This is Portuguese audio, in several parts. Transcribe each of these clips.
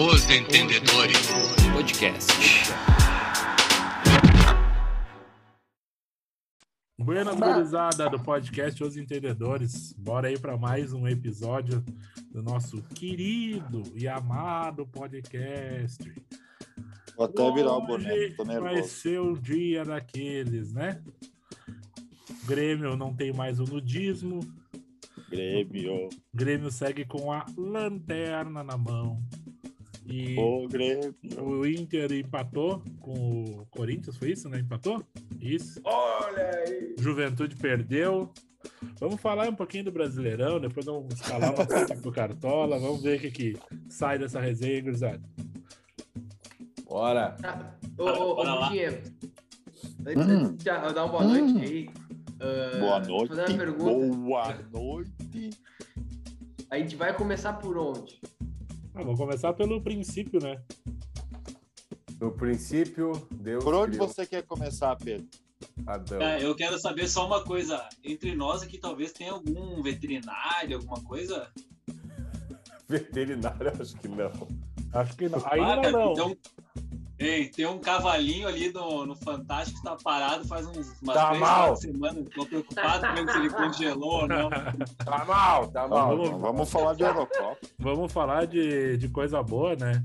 Os Entendedores Podcast. Buenas, gurizada do podcast Os Entendedores. Bora aí para mais um episódio do nosso querido e amado podcast. Vou até virar o boné, tô vai nervoso. ser o dia daqueles, né? Grêmio não tem mais o nudismo. Grêmio, Grêmio segue com a lanterna na mão. E o Grêmio. o Inter empatou com o Corinthians, foi isso, né? Empatou? Isso. Olha aí. Juventude perdeu. Vamos falar um pouquinho do Brasileirão, depois vamos escalar uma coisa pro Cartola, vamos ver o que, que sai dessa resenha, gurizada. Bora. Tá. Ô, ô, Antes, Hum. de dar uma boa noite aí. ah, Boa vou noite. Fazer uma pergunta. Boa noite. A gente vai começar por onde? Ah, vamos começar pelo princípio, né? No princípio, Deus Por onde criou você quer começar, Pedro? Adão. É, eu quero saber só uma coisa. Entre nós aqui, talvez tenha algum veterinário, alguma coisa. Veterinário, acho que não. Acho que não. Ah, Ainda cara, não. Tem um, Ei, tem um cavalinho ali no, no Fantástico que tá parado faz uns, umas Tá três, mal. semanas. Tô preocupado com ele se ele congelou ou não. Tá mal, tá mal. Vamos- Então, vamos falar de Eurocopa. Vamos falar de, de coisa boa, né?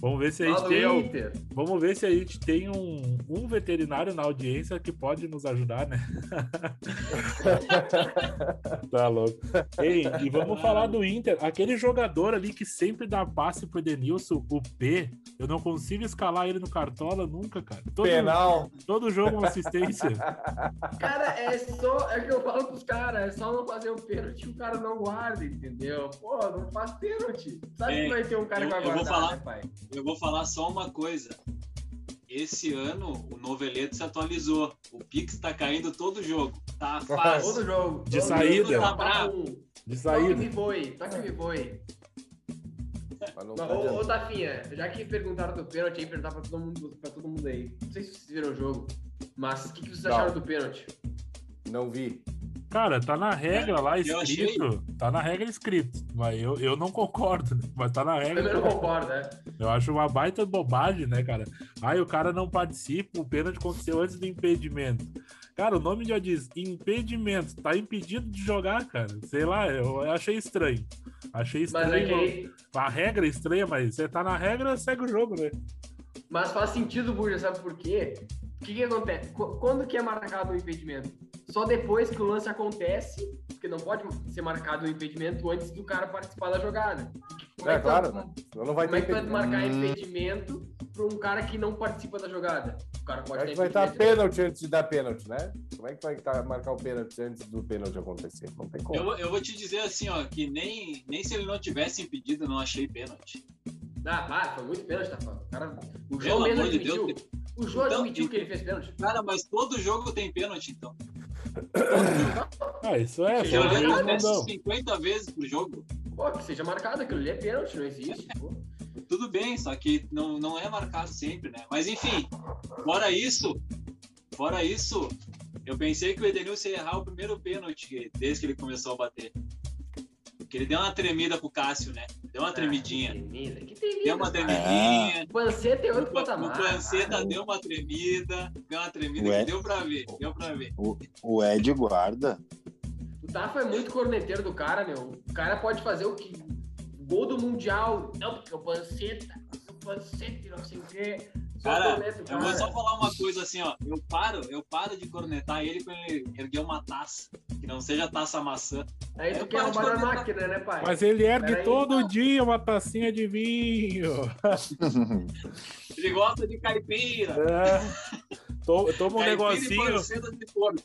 Vamos ver se a gente Fala tem. Vamos ver se a gente tem um, um veterinário na audiência que pode nos ajudar, né? tá louco. Ei, e vamos falar do Inter. Aquele jogador ali que sempre dá passe pro Edenilson, o P. Eu não consigo escalar ele no Cartola nunca, cara. Todo, Penal. todo jogo uma assistência. Cara, é só. É que eu falo pros caras, é só não fazer o pênalti que o cara não guarda, entendeu? Pô, não faz pênalti. Sabe Ei, que vai ter um cara eu- que vai eu vou guardar, falar. né, pai? Eu vou falar só uma coisa. Esse ano o Noveleto se atualizou. O Pix tá caindo todo jogo. Tá Todo fácil. jogo. De todo saída. Tá bravo. De Toque saída. me voe, toque me voe. Mas não Mas, tá Ô, ô. Tafinha, já que perguntaram do pênalti aí, perguntar pra todo mundo, pra todo mundo aí. Não sei se vocês viram o jogo, mas o que, que vocês Não. acharam do pênalti? Não vi. Cara, tá na regra lá Eu achei- escrito. Tá na regra escrito. Mas eu, eu não concordo, né? Mas tá na Eu regra. também não concordo, né? Eu acho uma baita bobagem, né, cara? Aí o cara não participa, o pênalti aconteceu antes do impedimento. Cara, o nome já diz impedimento, tá impedido de jogar, cara. Sei lá, eu eu achei estranho. Achei Mas é estranho. que aí, A regra é estranha, mas você tá na regra, segue o jogo, né? Mas faz sentido, Burja, sabe por quê? O que, que acontece? Qu- Quando que é marcado o impedimento? Só depois que o lance acontece, porque não pode ser marcado o impedimento antes do cara participar da jogada. Como É, que tu- claro, né? Senão não vai Como é que tu vai marcar Hum. impedimento pra um cara que não participa da jogada? O cara pode Como é ter que vai estar impedimento. pênalti antes de dar pênalti, né? Como é que vai tá, marcar o pênalti antes do pênalti acontecer? Não tem como. Eu, vou- eu vou te dizer assim, ó, que nem, nem se ele não tivesse impedido, eu não achei pênalti. Ah, vai, foi muito pênalti, tá falando. O, cara, o João mesmo amor de admitiu. Deus. O João Então, admitiu que ele fez pênalti. Cara, mas todo jogo tem pênalti, então. Ah, isso é, Ele só o olha juiz acontece mandou. 50 vezes por jogo. Pô, que seja marcado, aquilo ali é pênalti, não existe. Pô. Tudo bem, só que não, não é marcado sempre, né? Mas enfim, fora isso, fora isso, eu pensei que o Edenilson ia errar o primeiro pênalti desde que ele começou a bater. Porque ele deu uma tremida pro Cássio, né? Deu uma tremidinha. Ah, que tremida, que tremida. Deu uma tremidinha. Panceta é O, outro o patamar. Panceta deu uma tremida. Deu uma tremida que deu pra ver. Deu pra ver. O, o Ed guarda. O Tafa é muito corneteiro do cara, meu. O cara pode fazer o que. Gol do Mundial. Não, porque o Panceta. O Panceta não sei o quê. Só Cara, o Eu vou só falar uma coisa assim, ó. Eu paro, eu paro de cornetar ele quando ele erguer uma taça. Que não seja taça maçã. Aí tu eu quer roubar na máquina, né, pai? Mas ele ergue Peraí. todo dia uma tacinha de vinho. Ele gosta de caipira. É. To- Toma um negocinho,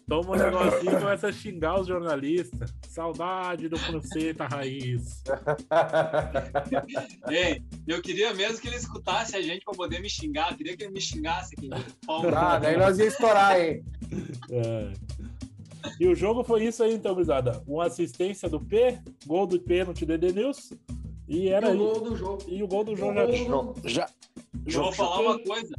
toma um negocinho e começa a xingar os jornalistas. Saudade do Panceta Raiz. Ei, eu queria mesmo que ele escutasse a gente pra poder me xingar. Eu queria que ele me xingasse aqui. Ah, daí nós ia estourar, hein? É. E o jogo foi isso aí, então, gurizada. Uma assistência do P, gol do pênalti do Edenilson. E E era o aí. gol do jogo. E o gol do O João Já. Eu vou falar uma coisa.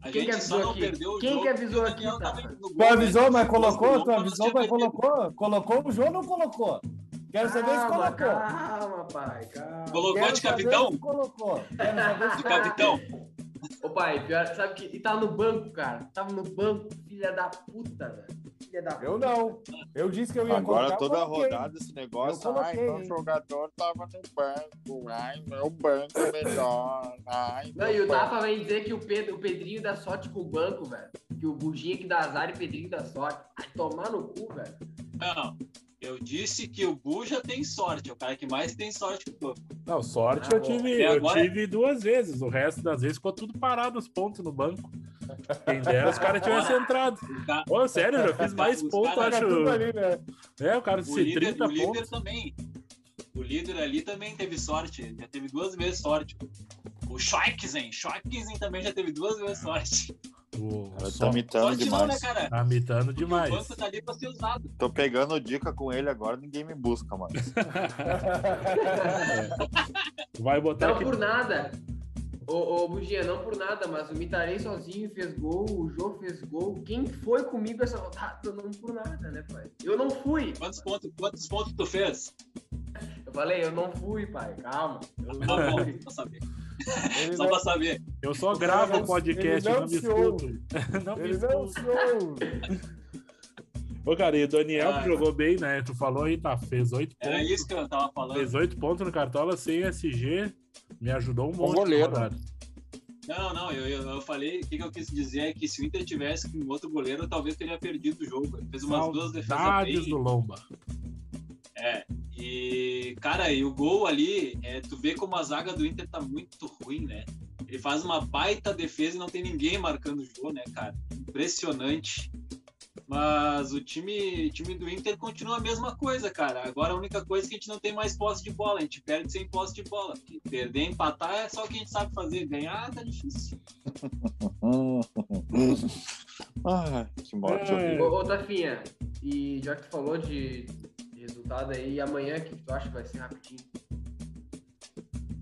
A Quem que gente só avisou não aqui? perdeu o Quem jogo. que avisou o aqui, tá? Tu gol, né? avisou, mas Se colocou? Tu avisou, mas colocou? Colocou o João ou não colocou? Quero saber se Calma, colocou. calma, pai, calma. Colocou Quero de capitão? se Colocou. Quero saber se De capitão. Ô pai, pior, sabe que. E tava no banco, cara. Tava no banco, filha da puta, velho. Filha da puta. Eu não. Eu disse que eu ia Agora colocar, toda rodada esse negócio. Eu Ai, meu jogador tava no banco. Ai, meu banco é melhor. Ai, Não, meu e o. Tafa vem dizer que o, Pedro, o Pedrinho dá sorte com o banco, velho. Que o Buginha que dá azar e o Pedrinho dá sorte. Ai, tomar no cu, velho. Não, eu disse que o Buja tem sorte, é o cara que mais tem sorte que o banco. Não, sorte Ah, eu tive, eu agora- tive duas vezes. O resto das vezes ficou tudo parado os pontos no banco. Quem dera os caras tivessem entrado. Ô, sério, eu já fiz mais Os pontos, Tá acho. tudo ali, né? É, o cara disse líder, 30 o líder pontos. também. O líder ali também teve sorte. Já teve duas vezes sorte. O Schweitzen, Schweitzen também já teve duas vezes sorte. O, só, tá imitando sorte não, né, demais. cara? tá imitando Porque demais. O banco tá ali pra ser usado. Tô pegando dica com ele agora, ninguém me busca, mano. Vai botar Não aqui. por nada. Ô, ô Buginha, não por nada, mas o Mitarei sozinho fez gol, o Jô fez gol. Quem foi comigo essa rodada? Não por nada, né, pai? Eu não fui. Quantos pontos, quantos pontos tu fez? Eu falei, eu não fui, pai. Calma. Eu não fui. pra saber. Ele Só não, pra saber. Eu só gravo o podcast, ele não não me se escuto. Não me ele não escuto. se ouve. Ô, cara, e o Daniel Ah, que jogou bem, né? Tu falou aí, tá? Fez oito Era pontos. isso que eu tava falando. Fez oito pontos no Cartola sem SG. Me ajudou um monte. goleiro. rodada. Não, não, eu, eu, eu falei, o que, que eu quis dizer é que se o Inter tivesse com outro goleiro, talvez teria perdido o jogo. Ele fez umas duas defesas Saudades bem. do Lomba. É. E, cara, e o gol ali, é, tu vê como a zaga do Inter tá muito ruim, né? Ele faz uma baita defesa e não tem ninguém marcando o jogo, né, cara? Impressionante. Mas o time, time do Inter continua a mesma coisa, cara. Agora a única coisa é que a gente não tem mais posse de bola. A gente perde sem posse de bola. Porque perder, empatar é só o que a gente sabe fazer. Ganhar tá difícil. Ai, que morte É. Ô, ô Tafinha, e já que tu falou de, resultado aí, amanhã o que tu acha que vai ser rapidinho?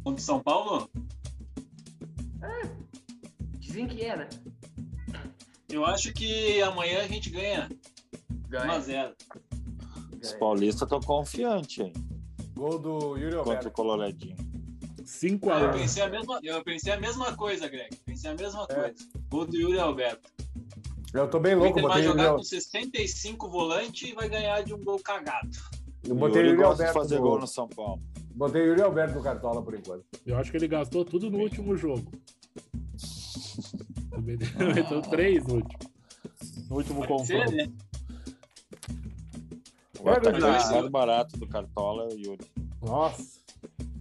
Contra São Paulo, Dizem que é, né? eu acho que amanhã a gente ganha Ganha. 1x0. Os paulistas estão confiantes, hein? Gol do Yuri Contra o Alberto. Coloradinho. 5 Eu a 1 pensei a mesma, eu pensei a mesma coisa, Greg. Pensei a mesma É. coisa. Gol do Yuri Alberto. Eu tô bem O louco, Inter vai o jogar com 65 volante e vai ganhar de um gol cagado. eu O botei o Yuri Alberto. fazer no- gol no São Paulo. Botei o Yuri Alberto no Cartola por enquanto. Eu acho que ele gastou tudo no último jogo. Meteu três no último. No último Pode ser, confronto. né? O atacante Mas- mais barato do Cartola é o Yuri. Nossa,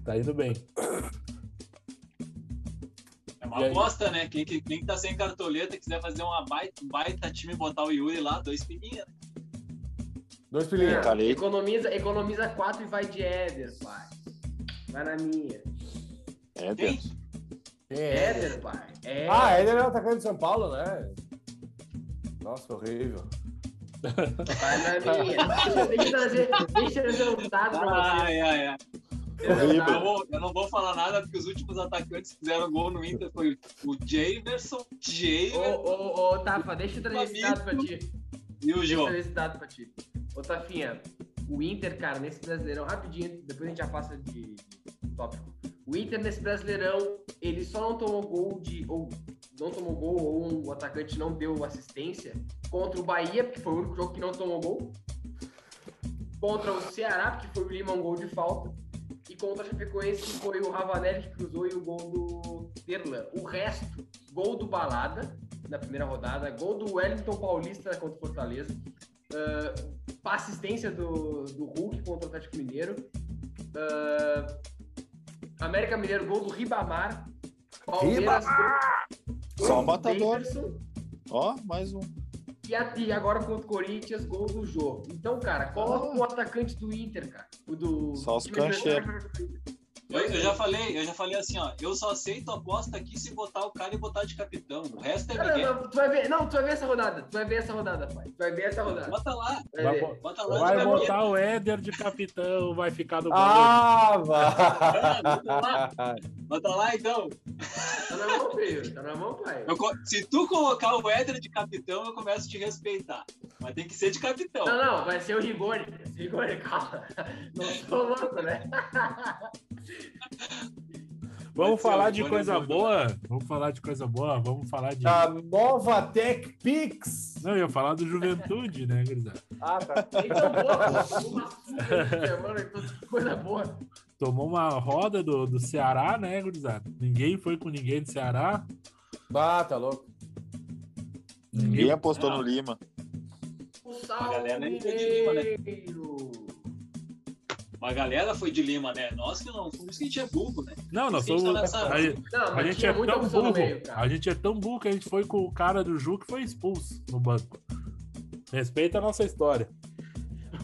tá indo bem. É aposta, né? Quem, que- quem tá sem cartoleta e quiser fazer uma baita, baita time e botar o Yuri lá, dois pininhas. Dois pilinhas. Tá ali. Economiza, economiza quatro e vai de Éder, pai. Vai na minha. É, Quem? Deus. É. Éder, pai. É. Ah, ele é o atacante de São Paulo, né? Nossa, horrível. Vai na minha. Deixa, deixa eu trazer, deixa eu trazer um dado pra você. Ai, ai, ai. Horrível. Eu não, vou, eu não vou falar nada porque os últimos atacantes que fizeram gol no Inter foi o Jamerson, Ô, Jamerson ô, ô, Tafa, deixa eu trazer esse dado pra ti. e o Deixa eu João. trazer esse dado pra ti. Ô, Tafinha, o Inter, cara, nesse Brasileirão, rapidinho, depois a gente já passa de, de tópico. O Inter, nesse Brasileirão, ele só não tomou gol de. Ou não tomou gol, ou o atacante não deu assistência contra o Bahia, porque foi o único jogo que não tomou gol. Contra o Ceará, porque foi o Lima um gol de falta. E contra a Chapecoense, foi o Ravanelli que cruzou e o gol do Terlan. O resto, gol do Balada, na primeira rodada, gol do Wellington Paulista contra o Fortaleza, uh, assistência do, do Hulk contra o Atlético Mineiro, uh, América Mineiro, gol do Ribamar, Palmeiras, gol, Só do matador. Ó, mais um. E, a- e agora contra o Corinthians, gol do Jô. Então, cara, coloca o atacante do Inter, cara. O do. Só os time Eu, eu já falei, eu já falei assim, ó. Eu só aceito aposta aqui se botar o cara e botar de capitão. O resto é Não, não, tu vai ver, não, tu vai ver essa rodada. Tu vai ver essa rodada, pai. Tu vai ver essa rodada. Bota lá, Vai bota lá. Vai botar o Éder de capitão, vai ficar no banco. Ah, vai! Bota lá, então. Tá na mão, filho. Tá na mão, pai. Eu se tu colocar o Éder de capitão, eu começo a te respeitar. Mas tem que ser de capitão. Não, não, vai ser o Rigoni. Rigoni, calma. Não sou louco, né? Vamos falar de coisa boa. Vamos falar de coisa boa. Vamos falar de. A nova Tech Pix. Não, eu ia falar do Juventude, né, gurizada? Ah, tá. Então, uma que coisa boa. Tomou uma roda do, do Ceará, né, gurizada? Ninguém foi com ninguém do Ceará. Ah, tá louco. Ninguém apostou Não. no Lima. O A Né? A galera foi de Lima, né? Nós que não fomos que a gente é burro, né? Não, nós tá somos. nessa- A, Não, a gente é tão burro. meio, cara. A gente é tão burro que a gente foi com o cara do Ju que foi expulso no banco. Respeita a nossa história.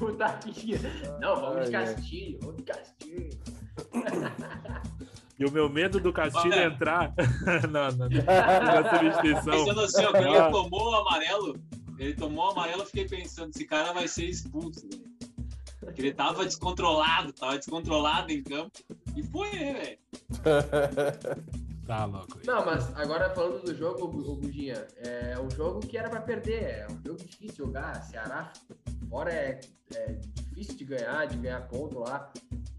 O Taquinha. Não, vamos de. Castilho, vamos de Castilho. E o meu medo do Castilho Olha. é entrar na, na, na substituição. Pensando assim, ó, quando Ah. ele tomou o amarelo, ele tomou o amarelo, eu fiquei pensando, esse cara vai ser expulso, velho. Porque ele tava descontrolado, tava descontrolado em campo. E foi, né, velho? Tá louco. aí. Não, mas agora falando do jogo, o Budinha, é um jogo que era pra perder, é um jogo difícil jogar. Ceará fora é, é difícil de ganhar, de ganhar ponto lá.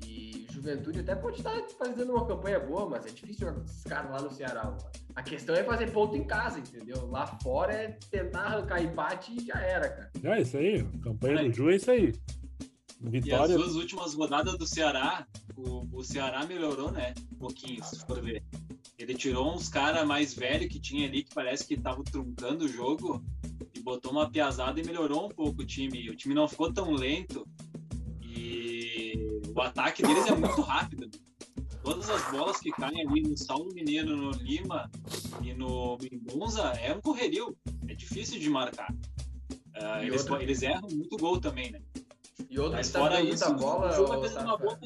E Juventude até pode estar fazendo uma campanha boa, mas é difícil jogar com esses caras lá no Ceará. mano. A questão é fazer ponto em casa, entendeu? Lá fora é tentar arrancar empate e já era, cara. É isso aí. Campanha do Ju é isso aí. E as Vitória. duas últimas rodadas do Ceará, o, o Ceará melhorou, né? Um pouquinho, se for ver. Ele tirou uns caras mais velhos que tinha ali, que parece que estavam truncando o jogo, e botou uma piazada e melhorou um pouco o time. O time não ficou tão lento. E o ataque deles é muito rápido. Todas as bolas que caem ali no Saulo Mineiro, no Lima e no Mendonça é um correrio. É difícil de marcar. E eles, outra- eles erram muito gol também, né? E outro Mas que tá jogando isso, muita bola, o jogo tá uma boa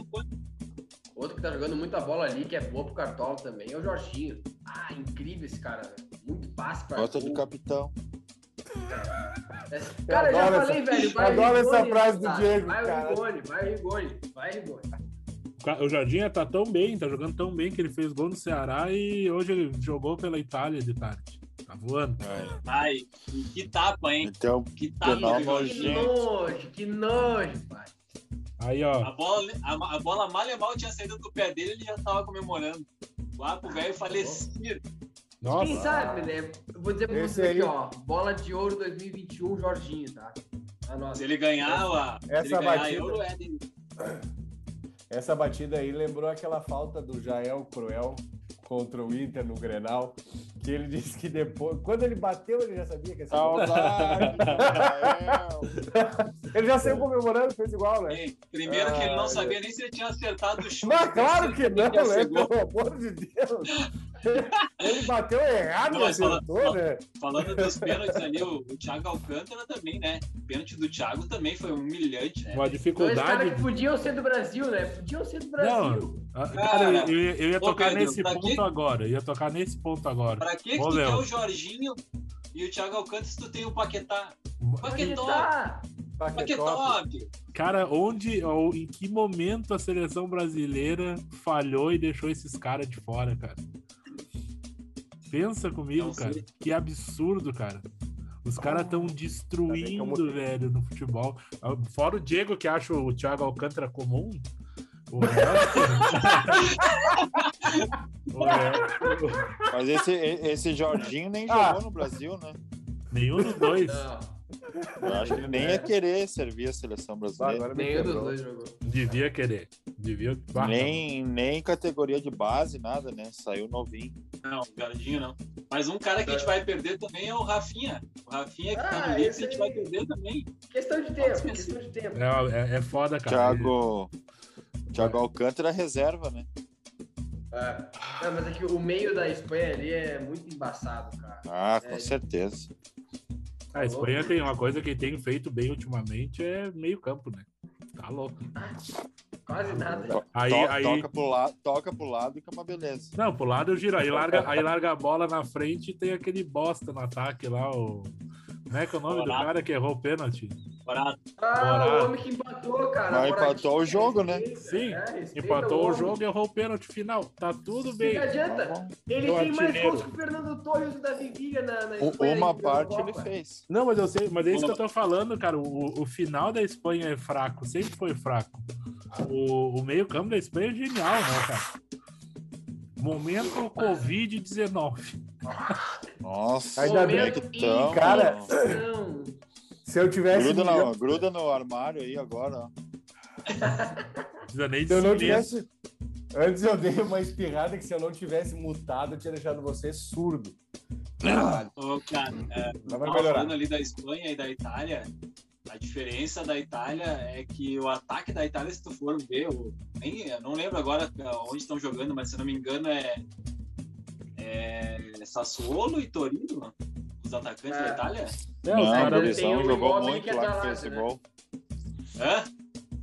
outro que tá jogando muita bola ali, que é boa pro Cartola também, é o Jorginho. Ah, incrível esse cara, velho. Muito passe pra Gosta de capitão. É- Cara, eu já falei, essa- velho. Vai adoro essa Rigoni, frase do tá? Diego, Vai cara. o Rigoni, vai o Rigoni, vai o Rigoni. O Ca- O Jardim tá tão bem, tá jogando tão bem que ele fez gol no Ceará e hoje ele jogou pela Itália de tarde. Tá voando. Ai, que tapa, hein? Então, Que tapa Penal do Que nojo, que nojo, pai. Aí, A ó. bola, a, a bola mal e mal tinha saído do pé dele ele já tava comemorando. Lá pro velho falecer. Nossa. Quem sabe, né? Eu vou dizer pra Esse vocês aí- aqui, ó. Bola de ouro 2021, Jorginho, tá? A nossa. Se ele ganhar, se ele Essa ganhar batida- euro, é dele. Essa batida aí lembrou aquela falta do Jael Cruel contra o Inter no Grenal, que ele disse que depois, quando ele bateu, ele já sabia que ia ser saudade. Ele já saiu comemorando, fez igual, né? Hein, Primeiro que ele não Ah, sabia nem se ele tinha acertado o chute. Mas claro que não, né? Pelo amor de Deus. Ele bateu errado Não, mas fala- acertou, né? Falando dos pênaltis ali, o, o Thiago Alcântara também, né? O pênalti do Thiago também foi humilhante, né? Uma Dois dificuldade. caras que podiam ser do Brasil, né? Podiam ser do Brasil. Ah, Cara, eu, eu ia- eu ia Ô, tocar Pedro, nesse ponto quê? agora. Eu ia tocar nesse ponto agora. Pra que, que Ô, tu Léo. quer o Jorginho e o Thiago Alcântara se tu tem o Paquetá? Tá? Paquetop. Paquetó! Cara, onde ou em que momento a seleção brasileira falhou e deixou esses caras de fora, cara? Pensa comigo, cara. Que absurdo, cara. Os caras estão eu destruindo, velho, no futebol. Fora o Diego, que acha o Thiago Alcântara comum. O resto. o resto Mas esse, esse Jorginho nem Ah. jogou no Brasil, né? nenhum dos dois. Não, Eu acho que ele nem ia querer servir a seleção Ah, brasileira. nenhum dos dois jogou. Devia querer. Devia. Bah, Nem, nem categoria de base, nada, né? Saiu novinho. Não, o Gardinho não. Mas um cara que a gente vai perder também é o Rafinha. O Rafinha que tá Ah, no Leeds, esse a gente vai perder também. Questão de tempo, questão de tempo. É, é, é foda, cara. Thiago, Thiago Alcântara reserva, né? É. Não, mas é que o meio da Espanha ali é muito embaçado, cara. Ah, com É. certeza. A Espanha tem uma coisa que tem feito bem ultimamente, é meio campo, né? Tá louco. Quase nada. Aí, to- aí... Toca, pro lado, toca pro lado que é uma beleza. Não, pro lado eu giro. Aí larga, aí larga a bola na frente e tem aquele bosta no ataque lá, o... Como é que é o nome do Morato. cara que errou o pênalti? Barato. Ah, Morato. o homem que empatou, cara. Mas Moratinho, empatou o jogo, né? Sim, é, Empatou o homem. jogo e errou o pênalti final. Tá tudo bem. Não adianta. Ele Meu tem mais gols que o Fernando Torres e o Davi Viga na, na Espanha. Uma parte ele fez. Não, mas eu sei, mas é isso que eu tô falando, cara. O, o final da Espanha é fraco, sempre foi fraco. O, o meio-campo da Espanha é genial, né, cara? Momento Covid-19. Nossa, Ainda bem que que- tão, Cara, Não. Se eu tivesse. Gruda, milhão- no, gruda no armário aí agora. Precisa nem Se eu não tivesse. Antes eu dei uma espirrada que se eu não tivesse mutado, eu tinha deixado você surdo. Ô, cara, é, tava melhorar. falando ali da Espanha e da Itália. A diferença da Itália é que o ataque da Itália, se tu for ver, o, nem, eu não lembro agora onde estão jogando, mas se eu não me engano é, é Sassuolo e Torino, os atacantes É. da Itália. Os Não, o aí caras- gurizão tem o jogou muito é lá que fez o né? gol. Hã?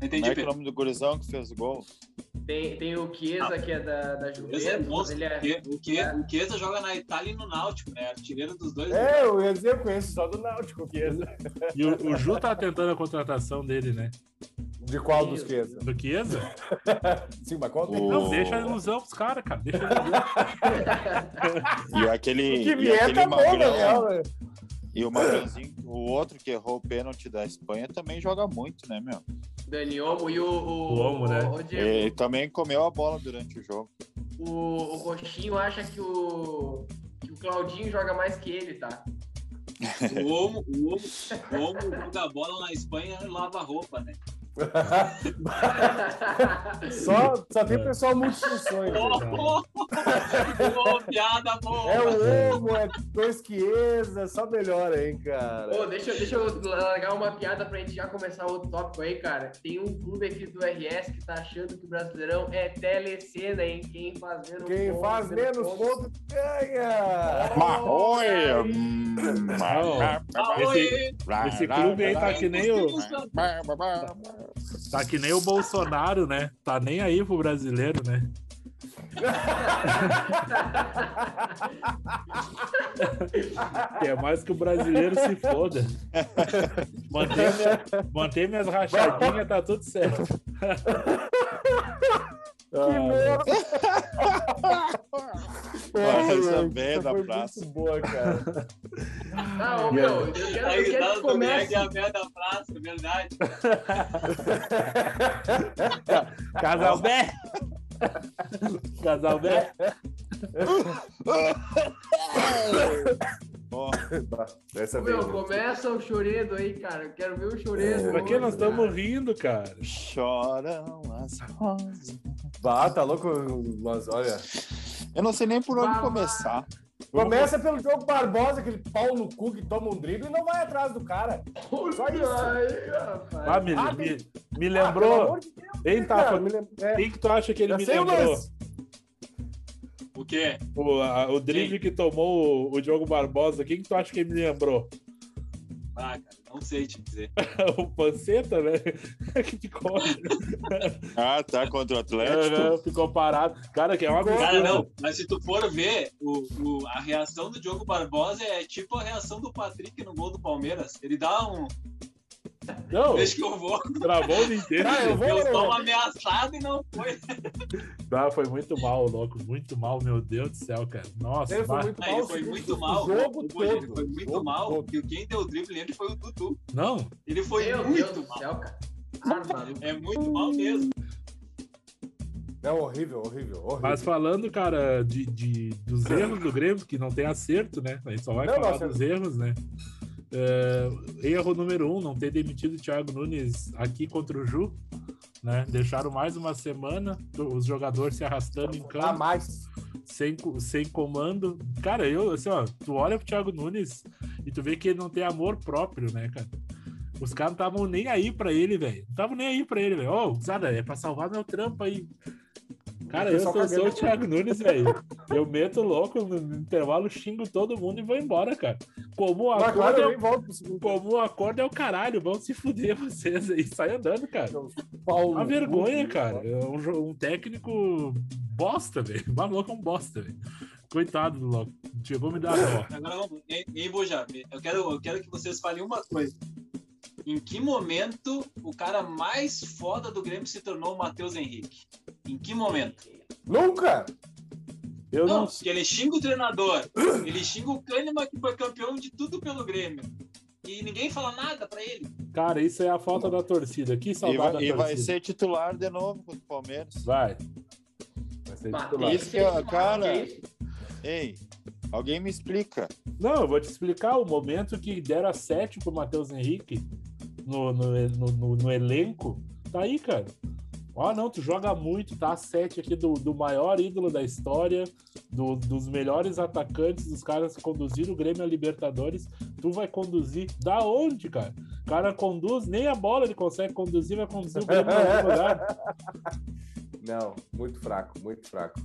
Não Como entendi, é que é o nome do gurizão que fez o gol? Tem, tem o Chiesa, que é da, da é Juventus, mas monstro. ele é... O é. o Chiesa joga na Itália e no Náutico, né? Artilheiro dos dois. É, eu ia dizer, eu conheço só do Náutico, que E o, o Ju tá tentando a contratação dele, né? De qual dos que Do Chiesa? Sim, mas qual O-? Não, deixa a ilusão pros caras, cara. Deixa a ilusão. E aquele, O que vier aquele tá bom, na real, né? e o magrãozinho, o outro que errou o pênalti da Espanha também joga muito, né, meu? Dani Olmo e o... O, O Olmo, né? o, Diego, Ele também comeu a bola durante o jogo. o, o Roxinho acha que o, que o Claudinho joga mais que ele, tá? O Omo, o Omo, o Omo joga bola na Espanha e lava a roupa, né? Só, só tem pessoal multifunções. né? Oh, oh, piada boa! É o Omo, é dois Chiesa, só melhora, hein, cara. Deixa, eu- deixa eu largar uma piada pra gente já começar outro tópico aí, cara. Tem um clube aqui do RS que tá achando que o Brasileirão é telecena, hein? Quem faz menos Quem pontos, faz menos pontos ganha! Marroi! Esse- Esse clube aí tá que nem o. Tá que nem o Bolsonaro, né? Tá nem aí pro brasileiro, né? É mais que o brasileiro se foda. Manter, minha, manter minhas rachadinhas, tá tudo certo. Que merda! Olha essa bem da praça. Muito boa, cara. Ah, ô, meu, eu quero, eu quero que comece. é a véia da praça, é verdade. Casal Bé! Casal Bé! Ó, Essa Ô, meu, veio. começa o choredo aí, cara. Eu quero ver o choredo. Pra que nós estamos cara. rindo, cara? choram as rosas. Bah, tá louco? Mas olha. Eu não sei nem por onde lá. começar. Começa pelo jogo Barbosa, aquele pau no cu que toma um drible e não vai atrás do cara. Só isso. Ai, rapaz. Ah, me, Ah, me, me Ah, pelo lembrou. amor de Deus, Hein, né, cara? Me lem- é, Quem que tu acha que ele já me lembrou? lance. O quê? O, a- o drible que tomou o, o Diogo Barbosa, quem que tu acha que ele me lembrou? Ah, cara, não sei te dizer. o Panceta, né? que ficou, Ah, tá, contra o Atlético. Aham, ficou parado. Cara, que é uma Cara, não, mas se tu for ver, o, o- a reação do Diogo Barbosa é tipo a reação do Patrick no gol do Palmeiras. Ele dá um. Não, Deixa que eu vou. travou o inteiro. Ah, eu vou- Eu sou uma ameaçada e não foi. Ah, foi muito mal, louco. Muito mal, meu Deus do céu, cara. Nossa, Ele foi muito mal. ele o foi muito o mal. jogo Ele todo. foi muito Jogo mal. E quem deu o drible nele foi o Dudu. Não, Ele foi Meu muito Deus do mal. céu, cara. Ah. É muito mal mesmo. É horrível, horrível, horrível. mas falando, cara, de, de- dos erros do Grêmio, que não tem acerto, né? A gente só vai Não, falar nossa. dos erros, né? É, erro número um, não ter demitido o Thiago Nunes aqui contra o Ju, né? Deixaram mais uma semana os jogadores se arrastando em campo. mais. sem, sem comando. Cara, eu, assim, ó, tu olha pro Thiago Nunes e tu vê que ele não tem amor próprio, né, cara? Os caras não estavam nem aí pra ele, velho. Não estavam nem aí pra ele, velho. Ô, Zada, é pra salvar meu trampo aí. Cara, eu sou, sou o. Thiago Nunes, velho. Eu meto louco no, intervalo, xingo todo mundo e vou embora, cara. Como o acordo, claro, é, o- como o acordo é o caralho. Vão se fuder vocês aí. Sai andando, cara. pau. Uma vergonha, cara. É um, um técnico bosta, velho. O maluco é um bosta, velho. Coitado do Loco. Chegou a me dar dó. Agora vamos. Em Boja, eu quero, eu quero que vocês falem uma coisa. Em que momento o cara mais foda do Grêmio se tornou o Matheus Henrique? Em que momento? Nunca! Eu Não, não, ele xinga o treinador, ele xinga o Kahneman que foi campeão de tudo pelo Grêmio. E ninguém fala nada pra ele. Cara, isso é a falta da torcida. Que E saudade vai, da e vai torcida. ser titular de novo contra o Palmeiras. Vai. ser Mas titular. Isso que é- ser cara? Ei, alguém me explica. Não, eu vou te explicar o momento que deram a 7 pro Matheus Henrique no, no, no, no- elenco. Tá aí, cara. Ó, não, tu joga muito, tá a 7 aqui do, do maior ídolo da história, do- dos melhores atacantes, dos caras que conduziram o Grêmio a Libertadores. Tu vai conduzir da onde, cara? O cara conduz, nem a bola ele consegue conduzir, vai conduzir o Grêmio algum lugar. Não, muito fraco, muito fraco.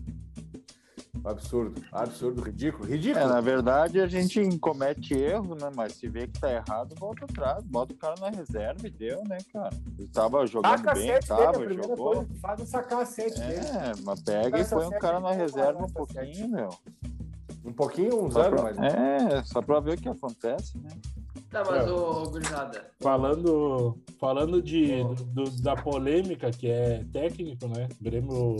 Absurdo, absurdo, ridículo, É, ridículo. na verdade, a gente comete erro, né? Mas se vê que tá errado, volta atrás. Bota o cara na reserva e deu, né, cara? Ele tava jogando Saca a bem, sete dele, a tava, primeira jogou. coisa faz é sacar a sete dele. É, mas pega e Essa põe um sete cara na reserva um essa pouquinho, meu. Um pouquinho, uns anos, pra- mas. É, só pra ver o que acontece, né? Tá, mas, É. ô, ô, gurizada, Falando, falando de, do- da polêmica que é técnico, né? O Grêmio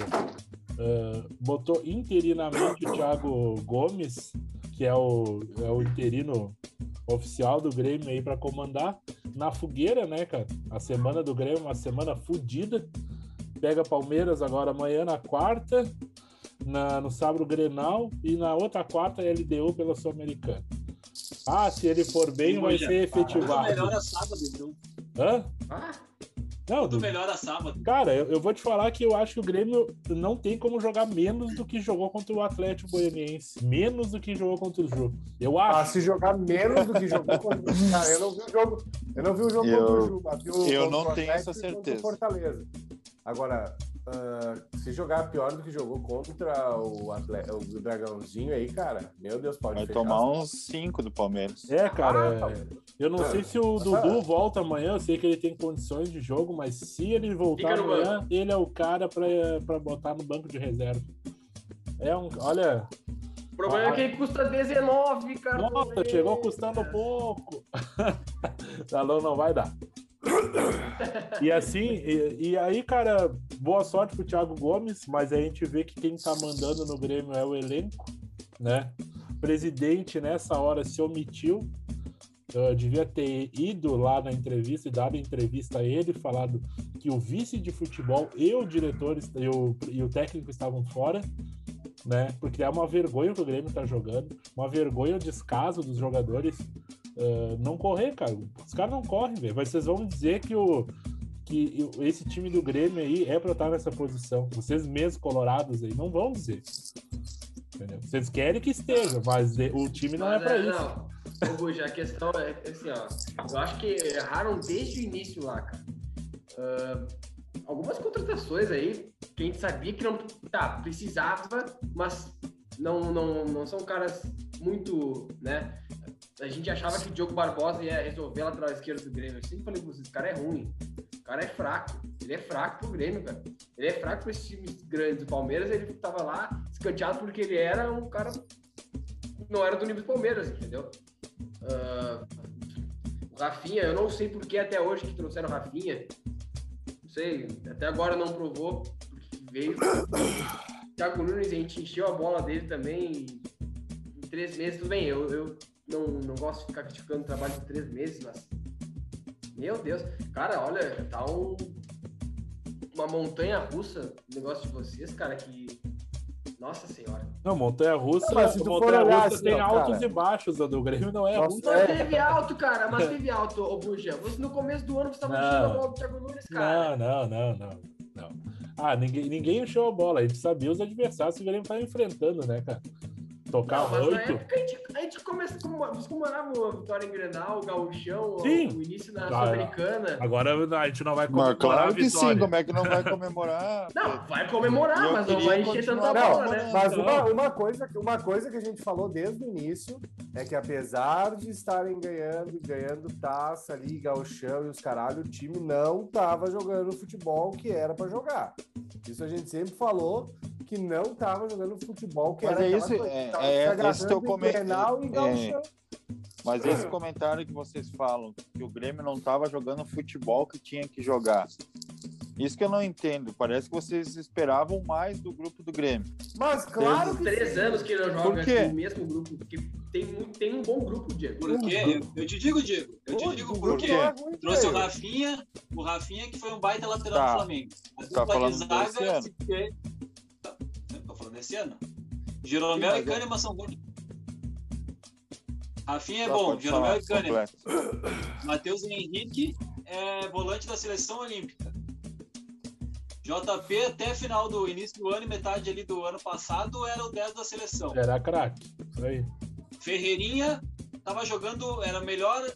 ah, botou interinamente o Thiago Gomes, que é o, é o interino oficial do Grêmio aí para comandar na fogueira, né, cara? A semana do Grêmio, uma semana fodida. Pega Palmeiras agora amanhã na quarta, na, no sábado Grenal e na outra quarta LDU pela Sul-Americana. Ah, se ele for bem, vai Hoje, ser efetivado. melhor a sábado, então. Hã? ah, Não, Tudo do- melhor a sábado. cara, eu, eu vou te falar que eu acho que o Grêmio não tem como jogar menos do que jogou contra o Atlético Goianiense. Menos do que jogou contra o Ju. Eu Ah, acho. se jogar menos do que jogou contra o Cara, eu não vi o jogo. Eu não vi o jogo Eu- contra o Ju, mas vi o eu não o tenho essa Atlético contra o certeza. Fortaleza. Agora, ah, se jogar pior do que jogou contra o, atle- o Dragãozinho aí, cara, meu Deus, pode Vai fechar. tomar uns 5 do Palmeiras. É, Ah, cara, tá. é- eu não sei se o Dudu volta amanhã, eu sei que ele tem condições de jogo, mas se ele voltar amanhã, ele é o cara pra, pra botar no banco de reserva. É um. Olha, o problema Ah. é que ele custa 19, cara. nossa, chegou custando pouco. Salão não vai dar. E assim, e, e aí, cara, boa sorte pro Thiago Gomes, mas aí a gente vê que quem tá mandando no Grêmio é o elenco, né? O presidente nessa hora se omitiu. Eu devia ter ido lá na entrevista e dado entrevista a ele, falado que o vice de futebol e o diretor e o, e o técnico estavam fora, né? Porque é uma vergonha que o Grêmio tá jogando, uma vergonha o descaso dos jogadores ah, não correr, cara. Os caras não correm, velho. Mas vocês vão dizer que o que esse time do Grêmio aí é pra estar nessa posição. Vocês mesmos colorados aí não vão dizer. Entendeu? Vocês querem que esteja, mas o time não é Mas, pra é, isso. Não. Ô, a questão é assim, ó. Eu acho que erraram desde o início lá, cara. Ah, algumas contratações aí que a gente sabia que não tá, precisava, mas não, não, não são caras muito, né? A gente achava que o Diogo Barbosa ia resolver a lateral esquerda do Grêmio. Eu sempre falei pra vocês, o cara é ruim. O cara é fraco. Ele é fraco pro Grêmio, cara. Ele é fraco para esses times grandes. O Palmeiras, ele tava lá escanteado porque ele era um cara. Não era do nível do Palmeiras, entendeu? O Rafinha, eu não sei por que até hoje que trouxeram Rafinha. Não sei, até agora não provou porque veio. Thiago Nunes, a gente encheu a bola dele também em três meses. Tudo bem, eu, eu não, não gosto de ficar criticando o trabalho de três meses, mas. Meu Deus, cara, olha, tá um, uma montanha russa o negócio de vocês, cara, que. Nossa senhora. Não, Montanha Russa, Não, mas se tu for Montanha olhar Russa assim, tem ó, altos cara. e baixos. A do Grêmio não é Nossa, ruim. Mas É. teve alto, cara, mas teve alto, ô Buja. Você no começo do ano você tava Não. enchendo a bola do Thiago Nunes, cara. Não, não, não, não, não. Ah, ninguém, ninguém encheu a bola. A gente sabia os adversários que o Grêmio tá enfrentando, né, cara? Tocar Não, mas na oito. época a gente, a gente começa comemoravam a vitória em Grenal, o Gauchão, o, Sim. o início na Ah, Sul-Americana. Agora a gente não vai Mas comemorar claro a que sim, como é que não vai comemorar? Não, vai comemorar, Eu mas não vai encher tanta Não, bola, né? mas uma, uma, coisa, uma coisa que a gente falou desde o início é que apesar de estarem ganhando, ganhando taça ali, gauchão e os caralho, o time não tava jogando o futebol que era para jogar. Isso a gente sempre falou que não tava jogando futebol que Mas era é isso, coisa, é- tava é se esse teu em come- Grenal e é-. Mas esse comentário que vocês falam, que o Grêmio não estava jogando futebol que tinha que jogar. Isso que eu não entendo. Parece que vocês esperavam mais do grupo do Grêmio. Mas claro que Três sim. anos que ele joga quê? com o mesmo grupo, porque tem, muito, tem um bom grupo, Diego. Por quê? Eu, eu te digo, Diego. Eu te digo por quê. é Trouxe o. Rafinha, o Rafinha que foi um baita lateral Tá. do Flamengo. A Tá dupla falando de desse zaga. Desse ano. Jeromel e mas é- Kahneman são bons. Rafinha é bom, Jeromel e Kahneman. Matheus Henrique é volante da seleção olímpica. JP até final do início do ano e metade ali do ano passado era o 10 da seleção. Era craque. Isso aí. Ferreirinha tava jogando, era melhor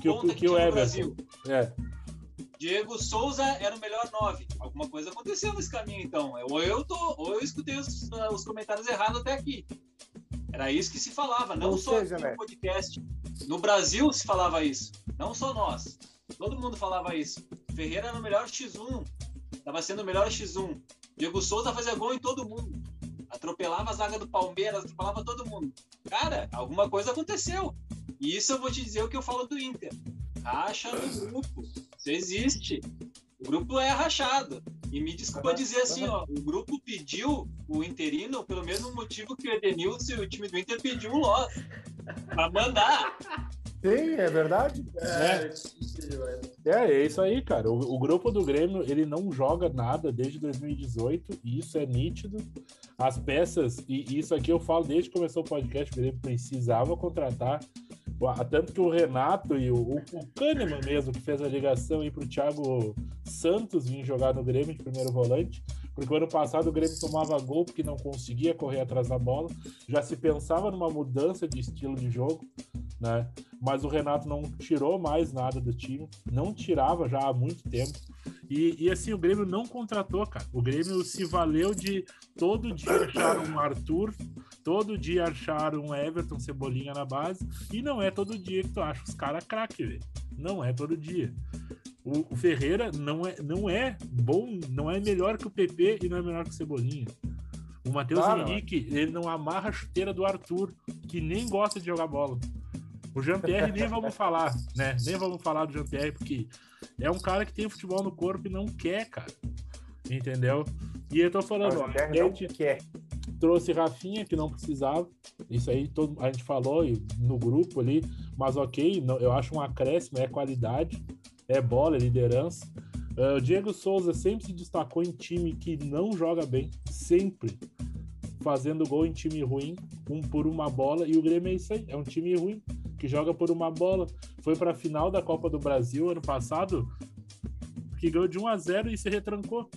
Que, o- ponta que o Everton. Brasil. É. Diego Souza era o melhor 9. Alguma coisa aconteceu nesse caminho, então. Ou eu, tô, ou eu escutei os, ah, os comentários errados até aqui. Era isso que se falava, não Ou só seja, aqui né? no podcast. No Brasil se falava isso, não só nós. Todo mundo falava isso. Ferreira era o melhor X1, estava sendo o melhor X1. Diego Souza fazia gol em todo mundo. Atropelava a zaga do Palmeiras, atropelava todo mundo. Cara, alguma coisa aconteceu. E isso eu vou te dizer o que eu falo do Inter. Racha no grupo. Isso existe. O grupo é rachado. E me desculpa dizer assim, ó, o grupo pediu o interino pelo mesmo motivo que o Edenilson e o time do Inter pediu o Loss. Pra mandar. Sim, é verdade. É. É, é isso aí, cara. O, o grupo do Grêmio, ele não joga nada desde 2018, e isso é nítido. As peças, e isso aqui eu falo desde que começou o podcast, o Grêmio precisava contratar. Tanto que o Renato e o, o, Kahneman mesmo, que fez a ligação aí pro Thiago Santos vir jogar no Grêmio de primeiro volante, porque ano passado o Grêmio tomava gol porque não conseguia correr atrás da bola. Já se pensava numa mudança de estilo de jogo, né? mas o Renato não tirou mais nada do time, não tirava já há muito tempo. E, e, assim, o Grêmio não contratou, cara. O Grêmio se valeu de todo dia achar um Arthur, todo dia achar um Everton Cebolinha na base, e não é todo dia que tu acha os caras craque, velho. Não é todo dia. O, o Ferreira não é, não é bom, não é melhor que o PP e não é melhor que o Cebolinha. O Matheus Claro, Henrique, ele não amarra a chuteira do Arthur, que nem gosta de jogar bola. O Jean-Pierre nem vamos falar, né? Nem vamos falar do Jean-Pierre, porque é um cara que tem futebol no corpo e não quer, cara. Entendeu? E eu tô falando, ó, a gente quer. trouxe Rafinha, que não precisava. Isso aí todo, a gente falou no grupo ali, mas ok, não- eu acho um acréscimo, é qualidade, é bola, é liderança. Ah, o Diego Souza sempre se destacou em time que não joga bem, sempre fazendo gol em time ruim, um por uma bola, e o Grêmio é isso aí, é um time ruim, que joga por uma bola. Foi para a final da Copa do Brasil ano passado, que ganhou de 1 a 0 e se retrancou.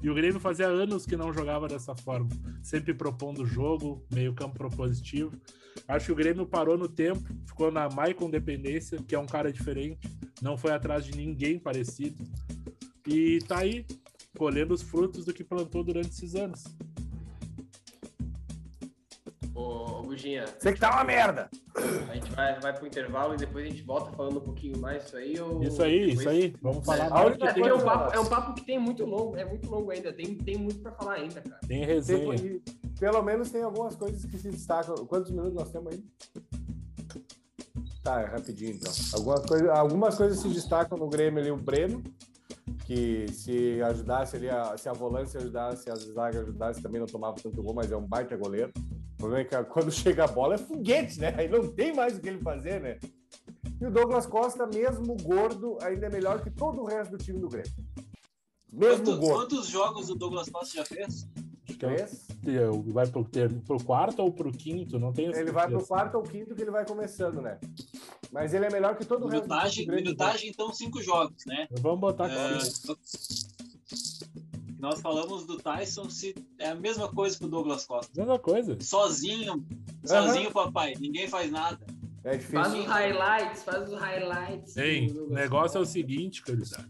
E o Grêmio fazia anos que não jogava dessa forma, sempre propondo jogo, meio campo propositivo. Acho que o Grêmio parou no tempo, ficou na Maicon Dependência, que é um cara diferente, não foi atrás de ninguém parecido. E tá aí, colhendo os frutos do que plantou durante esses anos. Ô, Você que tá uma merda. a gente vai, vai pro intervalo e depois a gente volta falando um pouquinho mais isso aí. Ou Isso aí, depois- isso aí. Vamos falar É, é, que tem, é um papo, é um papo que tem muito longo, é muito longo ainda, tem, tem muito pra falar ainda, cara. tem Tem- resenha. e pelo menos tem algumas coisas que se destacam. Quantos minutos nós temos aí? Tá, é rapidinho então. Algumas coisas, algumas coisas se destacam no Grêmio ali, o Breno, que se ajudasse ali, a, se a volância ajudasse, se a zaga ajudasse, também não tomava tanto gol, mas é um baita goleiro. O problema é que quando chega a bola é foguete, né? Aí não tem mais o que ele fazer, né? E o Douglas Costa, mesmo gordo, ainda é melhor que todo o resto do time do Grêmio. Mesmo Quanto- gordo. quantos jogos o Douglas Costa já fez? É Três. é, vai pro, ter, pro quarto ou pro quinto, não tem Ele vai pro quarto ou quinto que ele vai começando, né? Mas ele é melhor que todo o resto do Minutagem, do então, cinco jogos, né? Vamos botar aqui. Nós falamos do Tyson, se é a mesma coisa que o Douglas Costa. Mesma coisa. Sozinho, sozinho, papai. Ninguém faz nada. É difícil. Faz os highlights, faz os highlights. Do- o negócio é o seguinte, querida.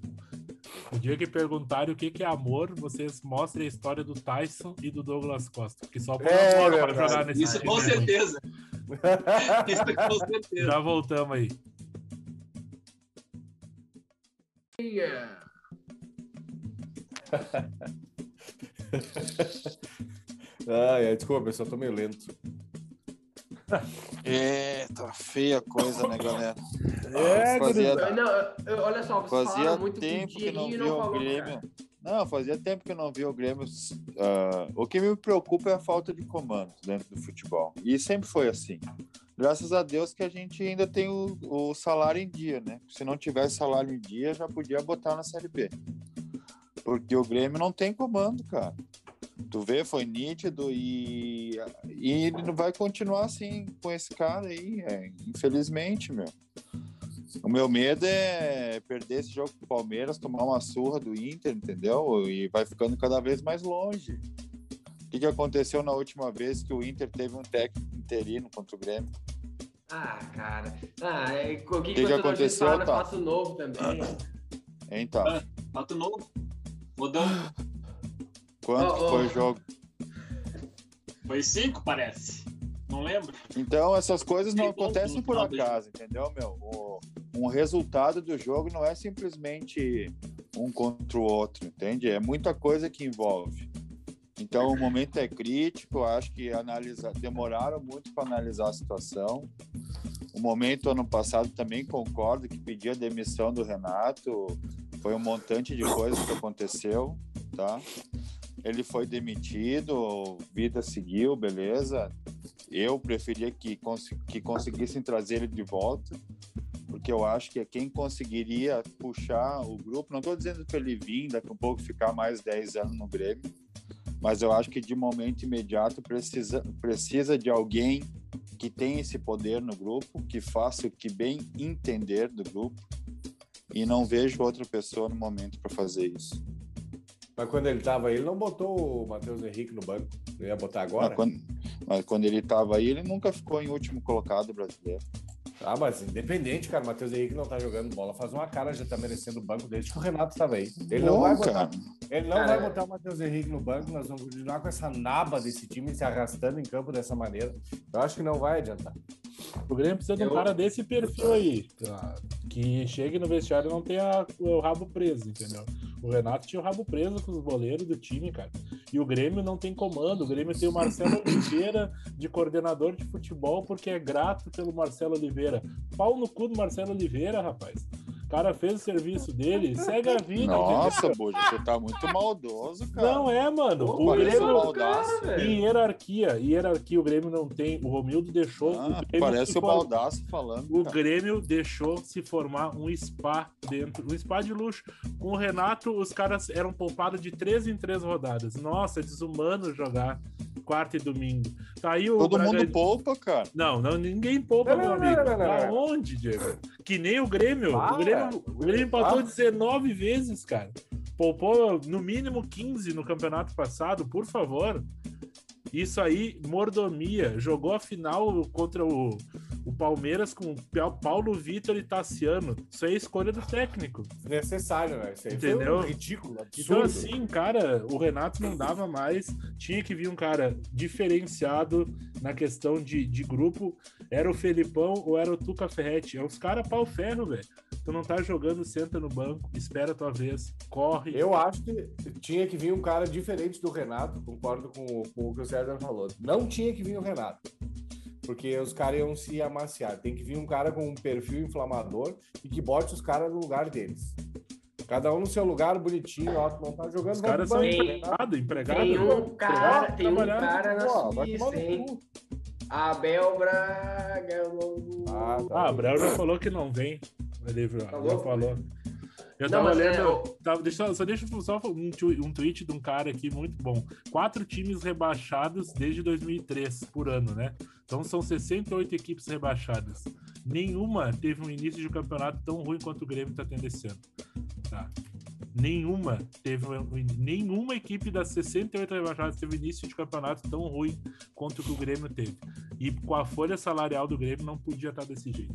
O dia que perguntarem o que que é amor, vocês mostrem a história do Tyson e do Douglas Costa. Que só por É amor jogar nesse Isso com ruim. certeza. Isso com certeza. Já voltamos aí. Ai, ai, desculpa, pessoal, tô meio lento. É, tá feia a coisa, né, galera? É, fazia, Eu- Não, eu- olha só, fazia muito tempo que não via o Grêmio. Não, fazia tempo que eu não via o Grêmio. ah, o que me preocupa é a falta de comando dentro do futebol. E sempre foi assim. Graças a Deus que a gente ainda tem o, o salário em dia, né? Se não tivesse salário em dia, já podia botar na Série B. Porque o Grêmio não tem comando, cara. Tu vê, foi nítido e, e ele não vai continuar assim com esse cara aí, é, infelizmente, meu. O meu medo é perder esse jogo pro Palmeiras, tomar uma surra do Inter, entendeu? E vai ficando cada vez mais longe. O que, que aconteceu na última vez que o Inter teve um técnico interino contra o Grêmio? Ah, cara. Ah, é, o que, Que que, aconteceu, tá? Fato novo também. Então, Ah, Fato novo. Rodando. quanto que ó. foi o jogo? Foi cinco, parece. Não lembro. Então, essas coisas não acontecem por acaso, entendeu, meu? O, um resultado do jogo não é simplesmente um contra o outro, entende? É muita coisa que envolve. Então, o momento é crítico, acho que analisa, demoraram muito para analisar a situação. O momento ano passado também concordo que pedir a demissão do Renato foi um montante de coisas que aconteceu, tá? Ele foi demitido, vida seguiu, beleza. Eu preferia que, cons que conseguissem trazer ele de volta, porque eu acho que é quem conseguiria puxar o grupo. Não estou dizendo para ele vir daqui a um pouco ficar mais 10 anos no Grêmio, mas eu acho que de momento imediato precisa, precisa de alguém que tenha esse poder no grupo, que faça o que bem entender do grupo, e não vejo outra pessoa no momento para fazer isso. Mas quando ele tava aí, ele não botou o Matheus Henrique no banco. Ele ia botar agora? Mas quando, mas quando ele estava aí, ele nunca ficou em último colocado brasileiro. Ah, mas independente, cara, o Matheus Henrique não tá jogando bola. Faz uma cara, já tá merecendo o banco desde que o Renato estava aí. Ele não, Bom, vai botar, cara. ele não Cara, vai botar o Matheus Henrique no banco. Nós vamos continuar com essa naba desse time se arrastando em campo dessa maneira. Eu acho que não vai adiantar. O Grêmio precisa de um Eu- cara desse perfil aí. Que chegue no vestiário e não tenha o rabo preso, entendeu? O Renato tinha o rabo preso com os goleiros do time, cara. E o Grêmio não tem comando. O Grêmio tem o Marcelo Oliveira de coordenador de futebol porque é grato pelo Marcelo Oliveira. Pau no cu do Marcelo Oliveira, rapaz. O cara fez o serviço dele, segue a vida. Nossa? Buja, você tá muito maldoso, cara. Não é, mano. Pô, O Grêmio, em hierarquia, hierarquia, o Grêmio não tem. O Romildo deixou. Ah, o Grêmio parece o for- baldaço falando. O cara. Grêmio deixou se formar um spa dentro, um spa de luxo. Com o Renato, os caras eram poupados de três em três rodadas. Nossa, é desumano jogar quarta e domingo. Tá aí o Todo Braga- mundo poupa, cara. Não, não, ninguém poupa, Não, meu não, não, amigo. não, não, Da não. onde, Diego? Que nem o Grêmio. Para. O Grêmio, o Grêmio empatou Ah. 19 vezes, cara. Poupou no mínimo 15 no campeonato passado, por favor. Isso aí, mordomia. Jogou a final contra o, o Palmeiras com Pa- Paulo Vitor e Tassiano. Isso aí é escolha do técnico. Necessário, né? Isso aí Entendeu? um ridículo, absurdo. Então, assim, cara, o Renato não dava mais. Tinha que vir um cara diferenciado na questão de, de grupo. Era o Felipão ou era o Tuca Ferretti. É os caras pau ferro, velho. Tu não tá jogando, senta no banco, espera a tua vez, corre. Eu acho que tinha que vir um cara diferente do Renato, concordo com, com o que o César falou. Não tinha que vir o Renato, porque os caras iam se amaciar. Tem que vir um cara com um perfil inflamador e que bote os caras no lugar deles. Cada um no seu lugar, bonitinho, ó, tu não tá jogando. Os caras são empregados, empregados. Tem um cara, tem um cara na Pô, Suíça, no hein? Abel Braga. é Ah, tá. Ah, já falou que não vem. Ele já Tá louco, falou. Eu Não, tava é, lendo. eu- tava- deixa, só deixa só um, um tweet de um cara aqui muito bom. Quatro times rebaixados desde 2003 por ano, né? Então são 68 equipes rebaixadas. Nenhuma teve um início de campeonato tão ruim quanto o Grêmio tá tendo esse ano. Tá? Nenhuma teve um- nenhuma equipe das 68 rebaixadas teve início de campeonato tão ruim quanto o que o Grêmio teve. E com a folha salarial do Grêmio não podia estar desse jeito.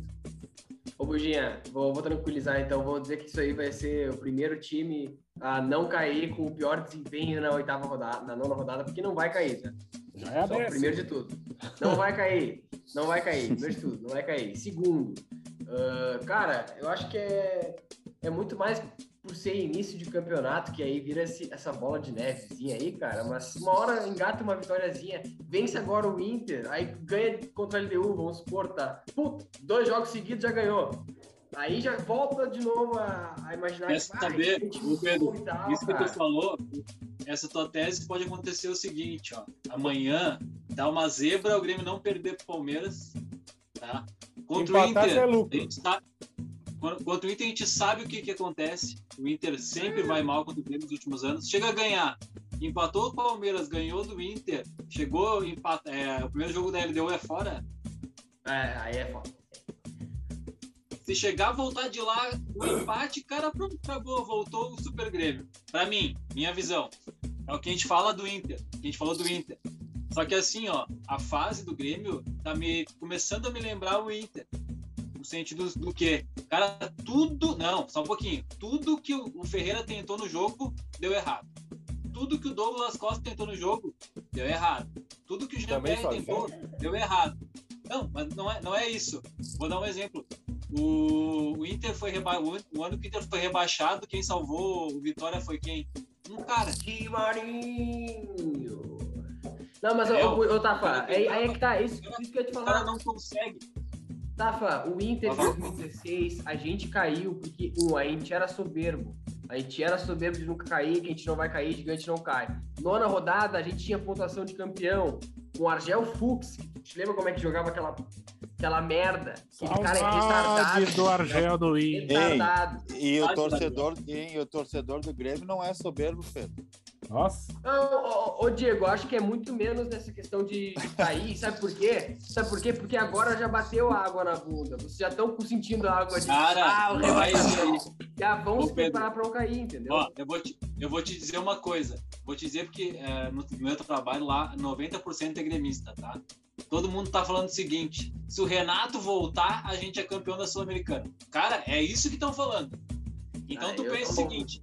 Ô, Buginha, vou, vou tranquilizar então. Vou dizer que isso aí vai ser o primeiro time a não cair com o pior desempenho na oitava rodada, na nona rodada, porque não vai cair, tá? Já é Só primeiro de tudo. Não vai cair. Não vai cair. Primeiro de tudo, não vai cair. Segundo, ah, cara, eu acho que é, é muito mais por ser início de campeonato, que aí vira esse- essa bola de nevezinha aí, cara. Mas uma hora engata uma vitóriazinha, vence agora o Inter, aí ganha contra a LDU, vamos supor, tá? Puta, dois jogos seguidos já ganhou. Aí já volta de novo a, a imaginar Quer ah, saber, ô Pedro, tal, Isso que cara. tu falou, essa tua tese pode acontecer o seguinte, ó. Amanhã dá uma zebra, o Grêmio não perder pro Palmeiras, tá? Contra o Empatar Inter, já é a lucro. gente sabe, contra o Inter a gente sabe o que que acontece. O Inter sempre vai mal contra o Grêmio nos últimos anos. Chega a ganhar, empatou o Palmeiras, ganhou do Inter, chegou, empat... é, o primeiro jogo da LDU é fora. É, aí é foda. Se chegar, voltar de lá, o empate, cara, pronto, acabou, voltou o Super Grêmio. Pra mim, minha visão, é o que a gente fala do Inter, que a gente falou do Inter. Só que assim, ó, a fase do Grêmio tá me começando a me lembrar o Inter. No sentido do quê? Cara, tudo. Não, só um pouquinho. Tudo que o Ferreira tentou no jogo deu errado. Tudo que o Douglas Costa tentou no jogo deu errado. Tudo que o Também Jean-Pierre só tentou deu errado. Não, mas não é, não é isso. Vou dar um exemplo. O, o Inter foi reba... o ano- que o Inter foi rebaixado, quem salvou o Vitória foi quem? Um cara. Di Marinho. Não, mas, ô, Entendeu? ô, ô, Tafa, aí, aí é que tá, isso, isso que eu ia te O cara falar. não consegue. Tafa, o Inter de Aham. 2016, a gente caiu porque, um, a gente era soberbo. A gente era soberbo de nunca cair, que a gente não vai cair, gigante não cai. Nona rodada, a gente tinha pontuação de campeão com o Argel Fux. que Te lembra como é que jogava aquela, aquela merda? Aquele cara é retardado. Do Argel do Inter. Retardado. E o torcedor, e o torcedor do Grêmio não é soberbo, Pedro. Nossa. Não, ô, Diego, eu acho que é muito menos nessa questão de, cair. Sabe por quê? Sabe por quê? Porque agora já bateu a água na bunda. Vocês já estão sentindo a água de Cara, ah, o rebaixamento. Já vão Ô, se preparar para não cair, entendeu? Ó, eu vou, te, eu vou te dizer uma coisa. Vou te dizer porque é, no meu trabalho lá, 90% é gremista, tá? Todo mundo tá falando o seguinte: se o Renato voltar, a gente é campeão da Sul-Americana. Cara, é isso que estão falando. Então Ah, tu pensa o seguinte: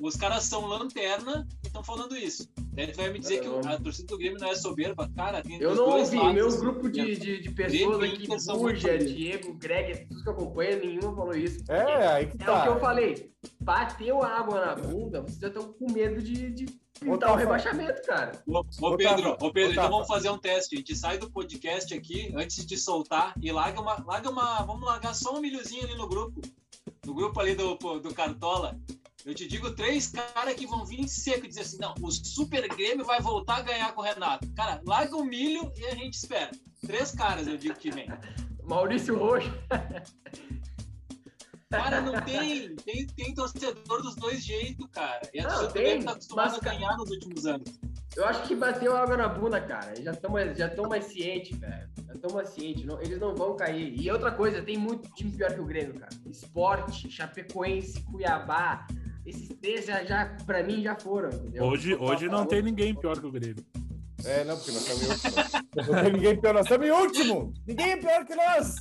os caras são lanterna estão falando isso. Daí tu vai me dizer que o- a torcida do Grêmio não é soberba. Cara, tem Eu não ouvi. lados. Meu grupo de, de, de pessoas aqui, unidos. Diego, Greg, todos que eu acompanho, nenhuma falou isso. É, aí que É tá. o que eu falei. Bateu a água na bunda, vocês já estão com medo de, de pintar o rebaixamento, cara. Ô, ô, Pedro, ô Pedro, ô, então vamos fazer um teste. A gente sai do podcast aqui antes de soltar e larga uma, larga uma. Vamos largar só um milhozinho ali no grupo. No grupo ali do, do Cartola. Eu te digo três caras que vão vir seco e dizer assim: não, o Super Grêmio vai voltar a ganhar com o Renato. Cara, larga o milho e a gente espera. Três caras, eu digo que vem. Maurício Roxo. Cara, não tem. Tem, tem torcedor dos dois jeitos, cara. E a Não, torcida Grêmio tá acostumada mas, a ganhar nos últimos anos. Eu acho que bateu água na bunda, cara. Já estão mais, já tão mais cientes, velho. Já estão mais cientes. Não, eles não vão cair. E outra coisa, tem muito time pior que o Grêmio, cara. Esporte, Chapecoense, Cuiabá. Esses três já, já pra mim, já foram, entendeu? Hoje, hoje não tem ninguém pior que o Grêmio. É, não, porque nós estamos em último. Não tem ninguém pior, nós estamos em último! Ninguém é pior que nós!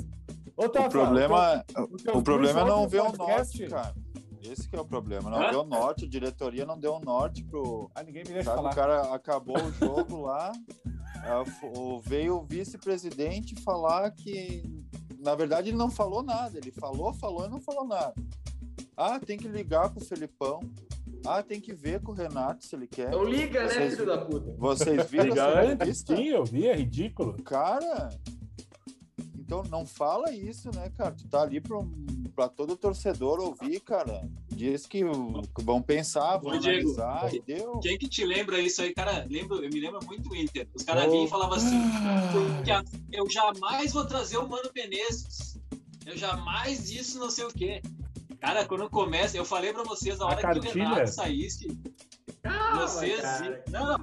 Ô, Tafa, O problema, o teu- o problema é não ver o podcast- norte, cara. Esse que é o problema. Não Hã? ver o norte. A diretoria não deu o norte pro. Ah, ninguém me deixa Sabe, falar. o cara acabou o jogo lá. o- veio o vice-presidente falar que. Na verdade, ele não falou nada. Ele falou, falou e não falou nada. Ah, tem que ligar com o Felipão. Ah, tem que ver com o Renato se ele quer. Então liga, né, Vocês- filho da puta? Vocês viram Liga essa antes, entrevista? sim, eu vi, é ridículo. Cara, então não fala isso, né, cara? Tu tá ali pra, um- pra todo torcedor ouvir, cara. Diz que vão pensar, vão Ô, Diego, analisar e deu. Quem que te lembra isso aí, cara? Lembro, eu me lembro muito do Inter. Os caras Oh. vinham e falavam assim: porque a- eu jamais vou trazer o Mano Menezes. Eu jamais isso, não sei o quê. Cara, quando começa, eu falei pra vocês, a A hora que o? Renato saísse, Calma, vocês. cara. Não,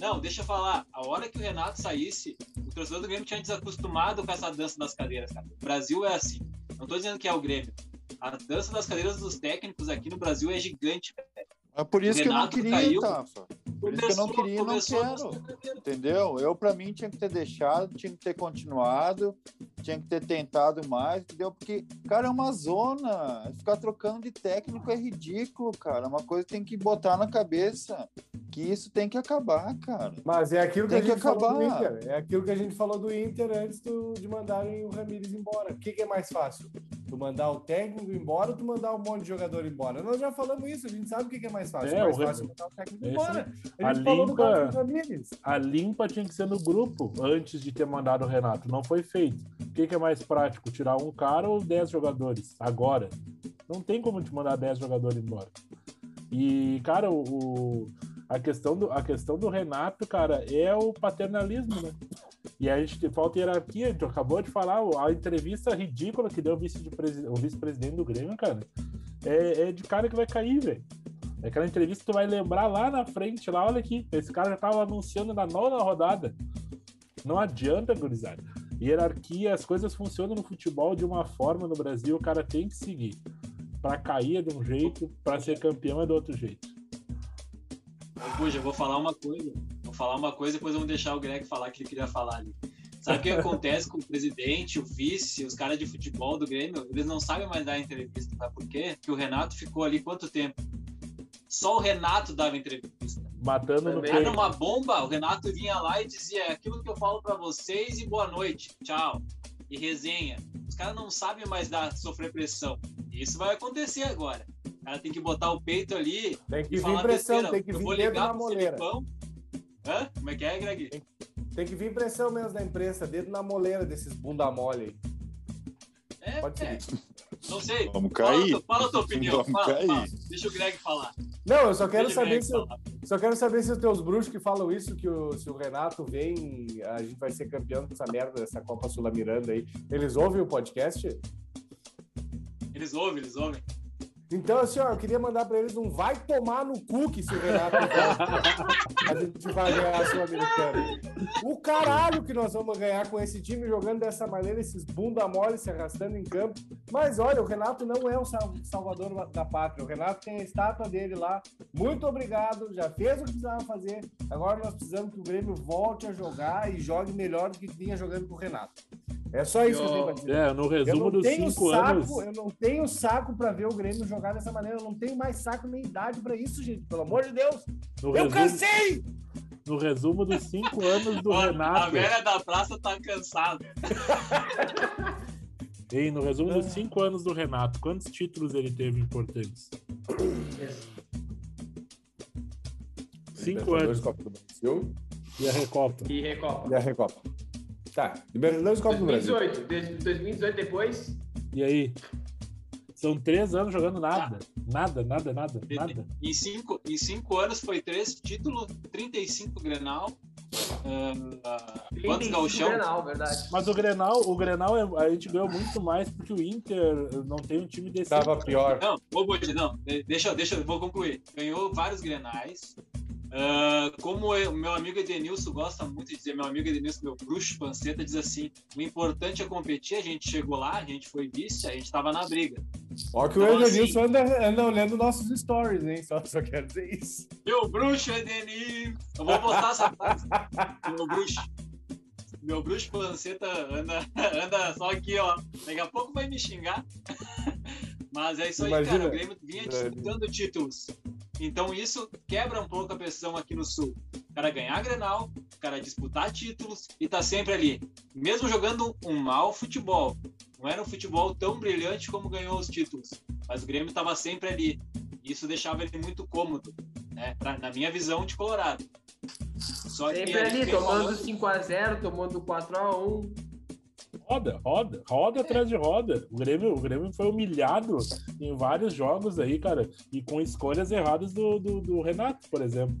não, deixa eu falar. A hora que o Renato saísse, o torcedor do Grêmio tinha desacostumado com essa dança das cadeiras, cara. O Brasil é assim. Não tô dizendo que é o Grêmio. A dança das cadeiras dos técnicos aqui no Brasil é gigante. É por isso que eu não Renato queria, caiu. Tafa. Por isso que eu não queria e não quero. Entendeu? Eu, pra mim, tinha que ter deixado, tinha que ter continuado, tinha que ter tentado mais, entendeu? Porque, cara, é uma zona. Ficar trocando de técnico é ridículo, cara. É uma coisa que tem que botar na cabeça. Que isso tem que acabar, cara. Mas é aquilo que Tem a que gente falou do. Inter. É aquilo que a gente falou do Inter antes do- de mandarem o Ramires embora. O que, que é mais fácil? Tu mandar o técnico embora ou tu mandar um monte de jogador embora? Nós já falamos isso, a gente sabe o que, é mais fácil. É, mais fácil mandar o técnico Esse- embora. A a limpa-. A limpa tinha que ser no grupo antes de ter mandado o Renato. Não foi feito. O que, é mais prático? Tirar um cara ou 10 jogadores? Agora. Não tem como te mandar 10 jogadores embora. E, cara, o- a, questão do, a questão do Renato, cara, é o paternalismo, né? E a gente falta hierarquia. A gente acabou de falar, a entrevista ridícula que deu o vice de presi- o vice-presidente do Grêmio, cara, é, é de cara que vai cair, velho. É aquela entrevista que tu vai lembrar lá na frente, lá, olha aqui, esse cara já tava anunciando na nona rodada. Não adianta, gurizada. Hierarquia, as coisas funcionam no futebol de uma forma no Brasil, o cara tem que seguir. Pra cair é de um jeito, pra ser campeão é do outro jeito. Buja, eu vou falar uma coisa. Vou falar uma coisa, depois vamos deixar o Greg falar o que ele queria falar ali. Sabe o que acontece com o presidente, o vice, os caras de futebol do Grêmio? Eles não sabem mais dar entrevista, sabe por quê? Porque o Renato ficou ali quanto tempo? Só o Renato dava entrevista. Matando no. Era uma bomba, o Renato vinha lá e dizia "É aquilo que eu falo pra vocês e boa noite, tchau. E resenha. Os caras não sabem mais dar, sofrer pressão. E isso vai acontecer agora. O cara tem que botar o peito ali Tem que e vir falar pressão, besteira. tem que eu vir vou dedo ligar na moleira. Hã? Como é que é, Greg? Tem que vir pressão mesmo da imprensa, dedo na moleira desses bunda mole aí. É, Pode é, seguir. não sei. Vamos Fala, cair. tu- fala a tua opinião. Vamos Fala, cair. fala. Deixa o Greg falar. Não, eu só quero Deixa saber se, falar. só quero saber se os teus bruxos que falam isso, que o, se o Renato vem, a gente vai ser campeão dessa merda, dessa Copa Sul Miranda aí. Eles ouvem o podcast? Eles ouvem, eles ouvem. Então, assim, ó, eu queria mandar pra eles um vai tomar no cu que se o Renato a gente vai ganhar a Sul-Americana. O caralho que nós vamos ganhar com esse time jogando dessa maneira, esses bunda mole se arrastando em campo. Mas olha, o Renato não é o sal- salvador da pátria. O Renato tem a estátua dele lá. Muito obrigado, já fez o que precisava fazer. Agora nós precisamos que o Grêmio volte a jogar e jogue melhor do que vinha jogando com o Renato. É só isso que eu tenho pra dizer. É, no Eu resumo não dos tenho cinco saco, anos. eu não tenho saco pra ver o Grêmio jogar dessa maneira. Eu não tenho mais saco nem idade pra isso, gente. Pelo amor de Deus. No Eu resumo, cansei! no resumo dos cinco anos do Ó, A Renato. velha da praça tá cansada. Ei, no resumo dos cinco anos do Renato, quantos títulos ele teve importantes? Cinco anos. Copa do Brasil E a Recopa. E Recopa. e a Recopa. Tá, Libertadores Copa do Brasil. 2018. Desde 2018 depois, E aí? São três anos jogando nada. Nada, nada, nada, nada. Em cinco, em cinco anos foi três títulos, 35 Grenal. ah, quantos 35 gauchão? Grenal, verdade. Mas o Grenal, o Grenal é- a gente ganhou muito mais porque o Inter não tem um time desse. Tava pior. Não, ô Bode, não, de- deixa, deixa, eu vou concluir. Ganhou vários grenais. Ah, como eu- meu amigo Edenilson gosta muito de dizer, meu amigo Edenilson, meu bruxo panceta, diz assim: o importante é competir. A gente chegou lá, a gente foi vice, a gente tava na briga. Ó que o Então, Edenilson anda, anda olhando nossos stories, hein? Só, só quero dizer isso. Meu bruxo Edenilson! Eu vou botar essa frase. Meu bruxo. Meu bruxo panceta anda, anda só aqui, ó. Daqui a pouco vai me xingar. Mas é isso aí, Imagina. cara. O Grêmio vinha disputando títulos. Então isso quebra um pouco a pressão aqui no Sul. O cara ganhar Grenal, o cara disputar títulos e tá sempre ali. Mesmo jogando um mau futebol. Não era um futebol tão brilhante como ganhou os títulos. Mas o Grêmio tava sempre ali. Isso deixava ele muito cômodo, né? Pra- na minha visão de Colorado. Só Sempre a ali, tomando falando- 5x0, tomando 4x1. Roda, roda, roda atrás de roda. O Grêmio, o Grêmio foi humilhado em vários jogos aí, cara, e com escolhas erradas do, do, do Renato, por exemplo.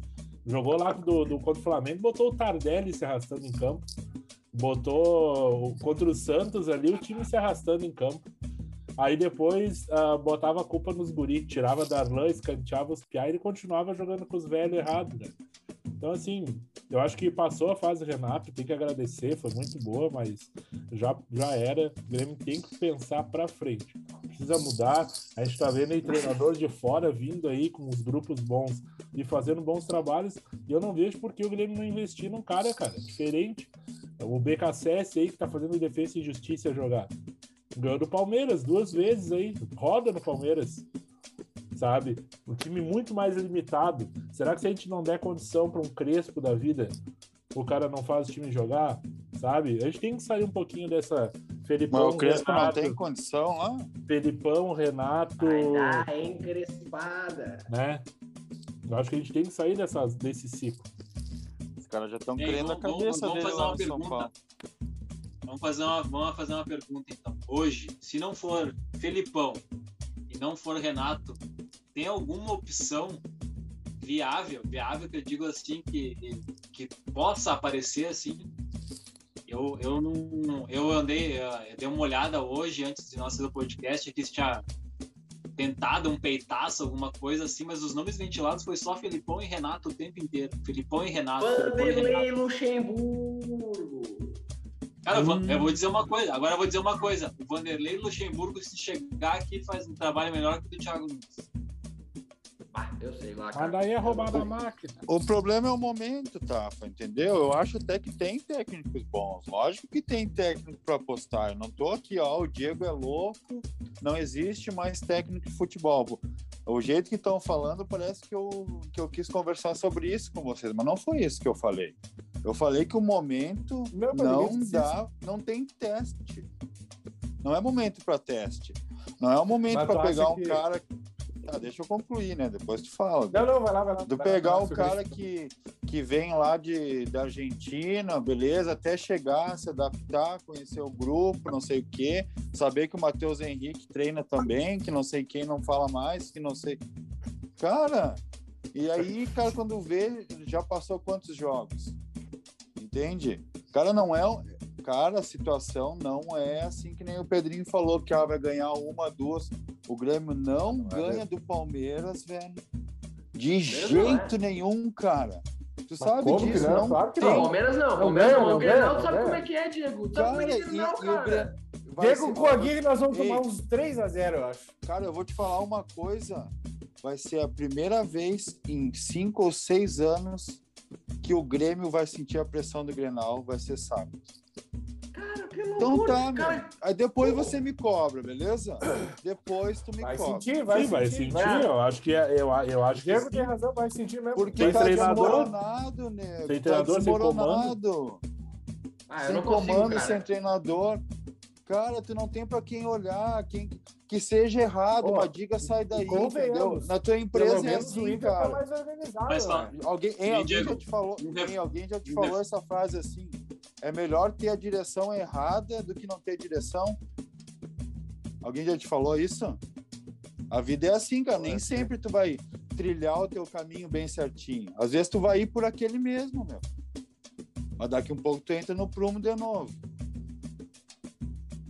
Jogou lá do, do contra o Flamengo, botou o Tardelli se arrastando em campo. Botou contra o Santos ali, o time se arrastando em campo. Aí depois ah, botava a culpa nos guri, tirava Darlan, escanteava os piá e ele continuava jogando com os velhos errados, né? Então, assim, eu acho que passou a fase Renato, tem que agradecer, foi muito boa, mas já, já era. O Grêmio tem que pensar pra frente. Precisa mudar. A gente tá vendo aí treinadores de fora vindo aí com os grupos bons e fazendo bons trabalhos. E eu não vejo por que o Grêmio não investir num cara, cara, diferente. O BKSS aí que tá fazendo defesa e justiça jogar. Ganhou do Palmeiras duas vezes aí. Roda no Palmeiras. Sabe? Um time muito mais limitado. Será que se a gente não der condição para um Crespo da vida, o cara não faz o time jogar? Sabe? A gente tem que sair um pouquinho dessa Felipão, Mas o Crespo não Renato, tem condição lá? Felipão, Renato, Vai dar encrespada. né? Eu acho que a gente tem que sair dessa, desse ciclo. Os caras já estão querendo a vamos- cabeça vamos dele fazer lá uma no São pergunta. Vamos fazer, uma, vamos fazer uma pergunta então. Hoje, se não for Felipão e não for Renato, tem alguma opção viável, viável que eu digo assim, que, que possa aparecer assim? Eu, eu não. Eu andei, eh, eu dei uma olhada hoje, antes de nós fazer o podcast, aqui se tinha tentada, um peitaço, alguma coisa assim, mas os nomes ventilados foi só Felipão e Renato o tempo inteiro. E. Felipão e Renato. Vanderlei Luxemburgo. Cara, eu vou- Hum. eu vou dizer uma coisa, agora eu vou dizer uma coisa. O Vanderlei Luxemburgo, se chegar aqui, faz um trabalho melhor que o do Thiago Nunes. Ah, eu sei lá, Mas cara. daí é roubar da máquina. O problema é o momento, Tafa, entendeu? Eu acho até que tem técnicos bons. Lógico que tem técnico para apostar. Eu não tô aqui, ó, o Diego é louco, não existe mais técnico de futebol. O jeito que estão falando parece que eu, que eu quis conversar sobre isso com vocês, mas não foi isso que eu falei. Eu falei que o momento Não, não dá, não tem teste. Não é momento para teste. Não é o momento para pegar um que- cara. Tá, deixa eu concluir, né? Depois tu fala. Não, não, vai lá, vai lá. Do vai pegar lá, o cara isso. que, que vem lá de, da Argentina, beleza, até chegar, se adaptar, conhecer o grupo, não sei o quê, saber que o Matheus Henrique treina também, que não sei quem não fala mais, que não sei. Cara, e aí, cara, quando vê, já passou quantos jogos? Entende? O cara não é. Cara, a situação não é assim que nem o Pedrinho falou, que ah, vai ganhar uma, duas. O Grêmio não, Não é ganha mesmo. do Palmeiras, velho. De Mesmo, jeito nenhum, cara. Tu sabe como que disso, não? não? Claro que tem. não. Palmeiras não, Não Palmeiras não. não O Grenal, ganha, tu sabe não como é que é, Diego? Tu sabe Cara, como é que é e, cara. Diego com a Guilherme, nós vamos Ei. tomar uns 3x0, eu acho. Cara, eu vou te falar uma coisa. Vai ser a primeira vez em cinco ou seis anos que o Grêmio vai sentir a pressão do Grenal, vai ser sábado. Cara, que Então loucura. tá, meu. cara, Aí depois você me cobra, beleza? Depois tu me Vai cobra. sentir, vai Sim, vai sentir. sentir. vai. Eu acho que é, eu, eu acho que Diego tem razão, vai sentir mesmo. Porque Sem tá treinador, desmoronado, nego. sem tá treinador, sem desmoronado. Ah, eu sem não consigo, comando, cara. sem treinador. Cara, tu não tem pra quem olhar, quem que seja errado, Ó, uma diga sai daí, entendeu? Na tua empresa é assim, Inter tá cara. mais organizado, Mas né? fala- Alguém, hein, alguém já te falou, hein, alguém já te falou essa frase assim: é melhor ter a direção errada do que não ter direção? Alguém já te falou isso? A vida é assim, cara. Nem sempre tu vai trilhar o teu caminho bem certinho. Às vezes tu vai ir por aquele mesmo, meu. Mas daqui um pouco tu entra no prumo de novo.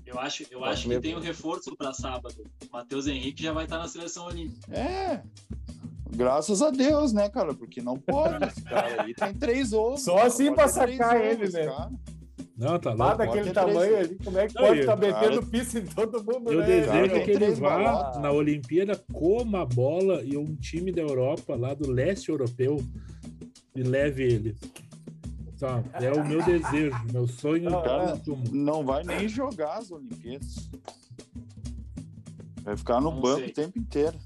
Eu acho, eu Pode acho que tem um reforço para sábado. O Matheus Henrique já vai estar na seleção olímpica. É. Graças a Deus, né, cara? Porque não pode esse cara aí. Tem três ovos. Só cara. assim Pode pra sacar ele, ovos, né? cara. Não, tá Lá daquele tamanho três- ali, como é que Não, pode estar metendo cara, pista em todo mundo, Eu né? desejo Cara, que ele vá na Olimpíada, coma a bola e um time da Europa, lá do leste europeu, e leve ele. Tá, é o meu desejo, meu sonho. Não, Cara, não vai nem jogar as Olimpíadas. Vai ficar no Não banco sei. o tempo inteiro.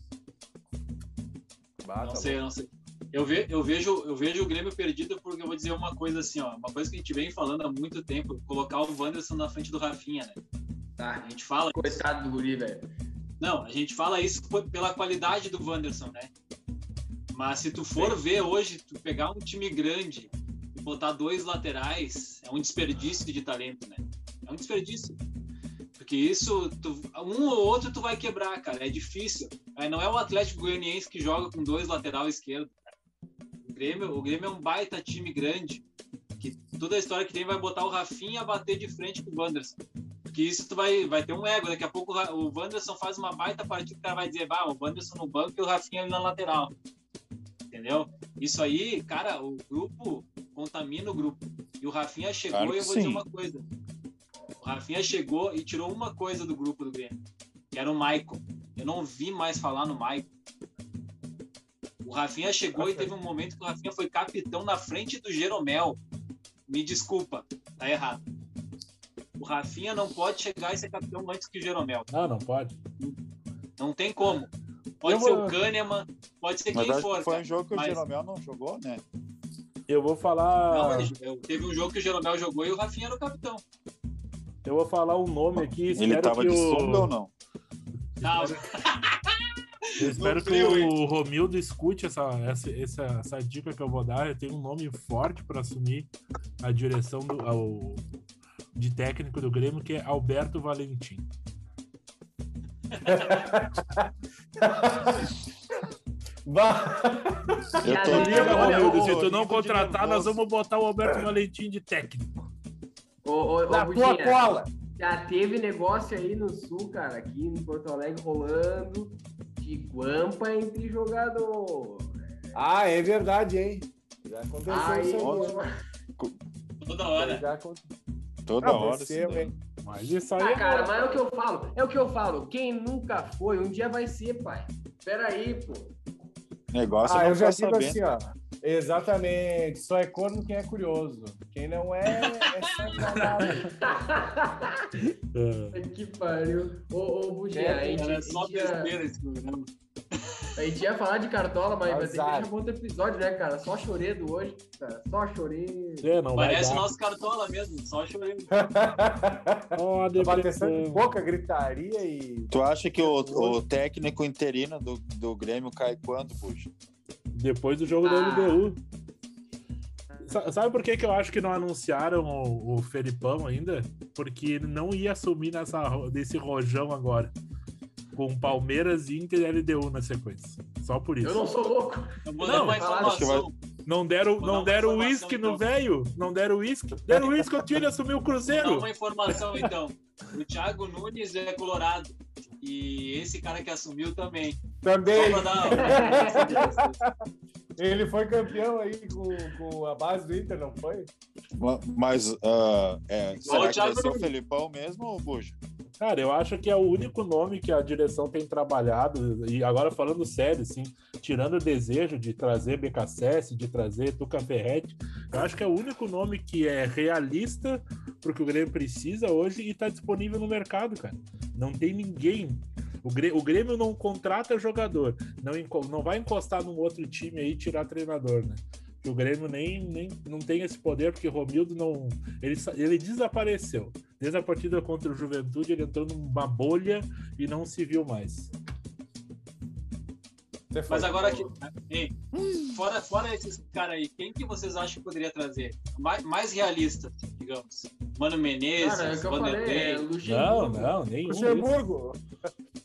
Ah, não tá sei, bom. não sei. Eu, ve, eu, vejo, eu vejo o Grêmio perdido porque eu vou dizer uma coisa assim, ó. Uma coisa que a gente vem falando há muito tempo, colocar o Wanderson na frente do Rafinha, né? Tá, A gente fala coitado do guri, velho. Não, a gente fala isso por- pela qualidade do Wanderson, né? Mas se tu for ver hoje, tu pegar um time grande e botar dois laterais, é um desperdício de talento, né? É um desperdício. Porque isso, tu- um ou outro tu vai quebrar, cara. É difícil. Aí não é o Atlético Goianiense que joga com dois lateral esquerdo. O Grêmio, o Grêmio é um baita time grande. Que toda a história que tem vai botar o Rafinha a bater de frente com o Wanderson. Porque isso tu vai, vai ter um ego. Daqui a pouco o Wanderson faz uma baita partida, o cara vai dizer, bah, o Wanderson no banco e o Rafinha ali na lateral. Entendeu? Isso aí, cara, o grupo contamina o grupo. E o Rafinha chegou Claro e eu vou dizer sim. uma coisa. O Rafinha chegou e tirou uma coisa do grupo do Grêmio, que era o Maicon. Eu não vi mais falar no Maicon. O Rafinha chegou e teve um momento que o Rafinha foi capitão na frente do Jeromel. Me desculpa, tá errado. O Rafinha não pode chegar e ser capitão antes que o Jeromel. Não, não pode. Não tem como. Pode Eu ser vou- o Kahneman, pode ser Mas quem for. que foi um cara. jogo que o Mas- Jeromel não jogou, né? Eu vou falar. Não, teve um jogo que o Jeromel jogou e o Rafinha era o capitão. Eu vou falar um nome aqui. Ele espero tava que de o... sunga ou não? Não, Eu espero que o Romildo escute essa, essa, essa, essa dica que eu vou dar. Eu tenho um nome forte para assumir a direção do, ao, de técnico do Grêmio, que é Alberto Valentim. Eu tô olha, Romildo, se tu não contratar, nós vamos botar o Alberto Valentim de técnico. Ô, ô, ô, Na tua Budinha, cola. Já teve negócio aí no sul, cara, aqui em Porto Alegre rolando, de guampa entre jogador. Ah, é verdade, hein? Já aconteceu Aí, isso aí. Toda hora. Já aconteceu, Toda hora. aconteceu, assim, hein? Mas isso aí Ah, é cara, mas é o que eu falo. É o que eu falo. Quem nunca foi, um dia vai ser, pai. Pera aí, pô. Negócio Ah, eu já digo sabendo. assim, ó. Exatamente. Só é corno quem é curioso. Quem não é, é sacanagem. É. que pariu. Ô, ô Bugia, É, a, gente, Era só besteira esse programa. a gente ia falar de cartola, mas vai ter que deixar outro episódio, né, cara? Só choredo hoje, cara. Só choredo. É, não Parece dar. nosso cartola mesmo, só chorei. Ó, a Bateção de boca, gritaria e. Tu acha que o, o técnico interino do, do Grêmio cai quando, Buxa? Depois do jogo da Ah. LDU. Sa- Sabe por que, que eu acho que não anunciaram o, o Felipão ainda? Porque ele não ia assumir nessa, nesse rojão agora. Com Palmeiras, Inter e LDU na sequência. Só por isso. Eu não sou louco. Eu vou Não, dar informação. Não deram, Vou não deram uísque no então. velho? Não deram uísque? Deram uísque ao ele assumiu o Vou dar Cruzeiro. uma informação então. O Thiago Nunes é colorado. E esse cara que assumiu também. Só Também. pra dar. Ele foi campeão aí com, com a base do Inter, não foi? Ma- Mas ah, é, será que vai Thiago ser o. Felipão mesmo ou Buxa? Cara, eu acho que é o único nome que a direção tem trabalhado, e agora falando sério, assim, tirando o desejo de trazer BKSS, de trazer Tuca Ferretti, eu acho que é o único nome que é realista pro que o Grêmio precisa hoje e tá disponível no mercado, cara. Não tem ninguém. O Grêmio, o Grêmio não contrata jogador, não, não vai encostar num outro time aí e tirar treinador, né? Que o Grêmio nem, nem não tem esse poder, porque Romildo não. Ele, ele desapareceu. Desde a partida contra o Juventude, ele entrou numa bolha e não se viu mais. Você foi. Mas agora. Hein, fora, fora esses caras aí, quem que vocês acham que poderia trazer? Mais, mais realista, digamos. Mano Menezes, Cara, é que eu falei. É Vanderlei. Não, Luxemburgo. não, nenhum. Luxemburgo.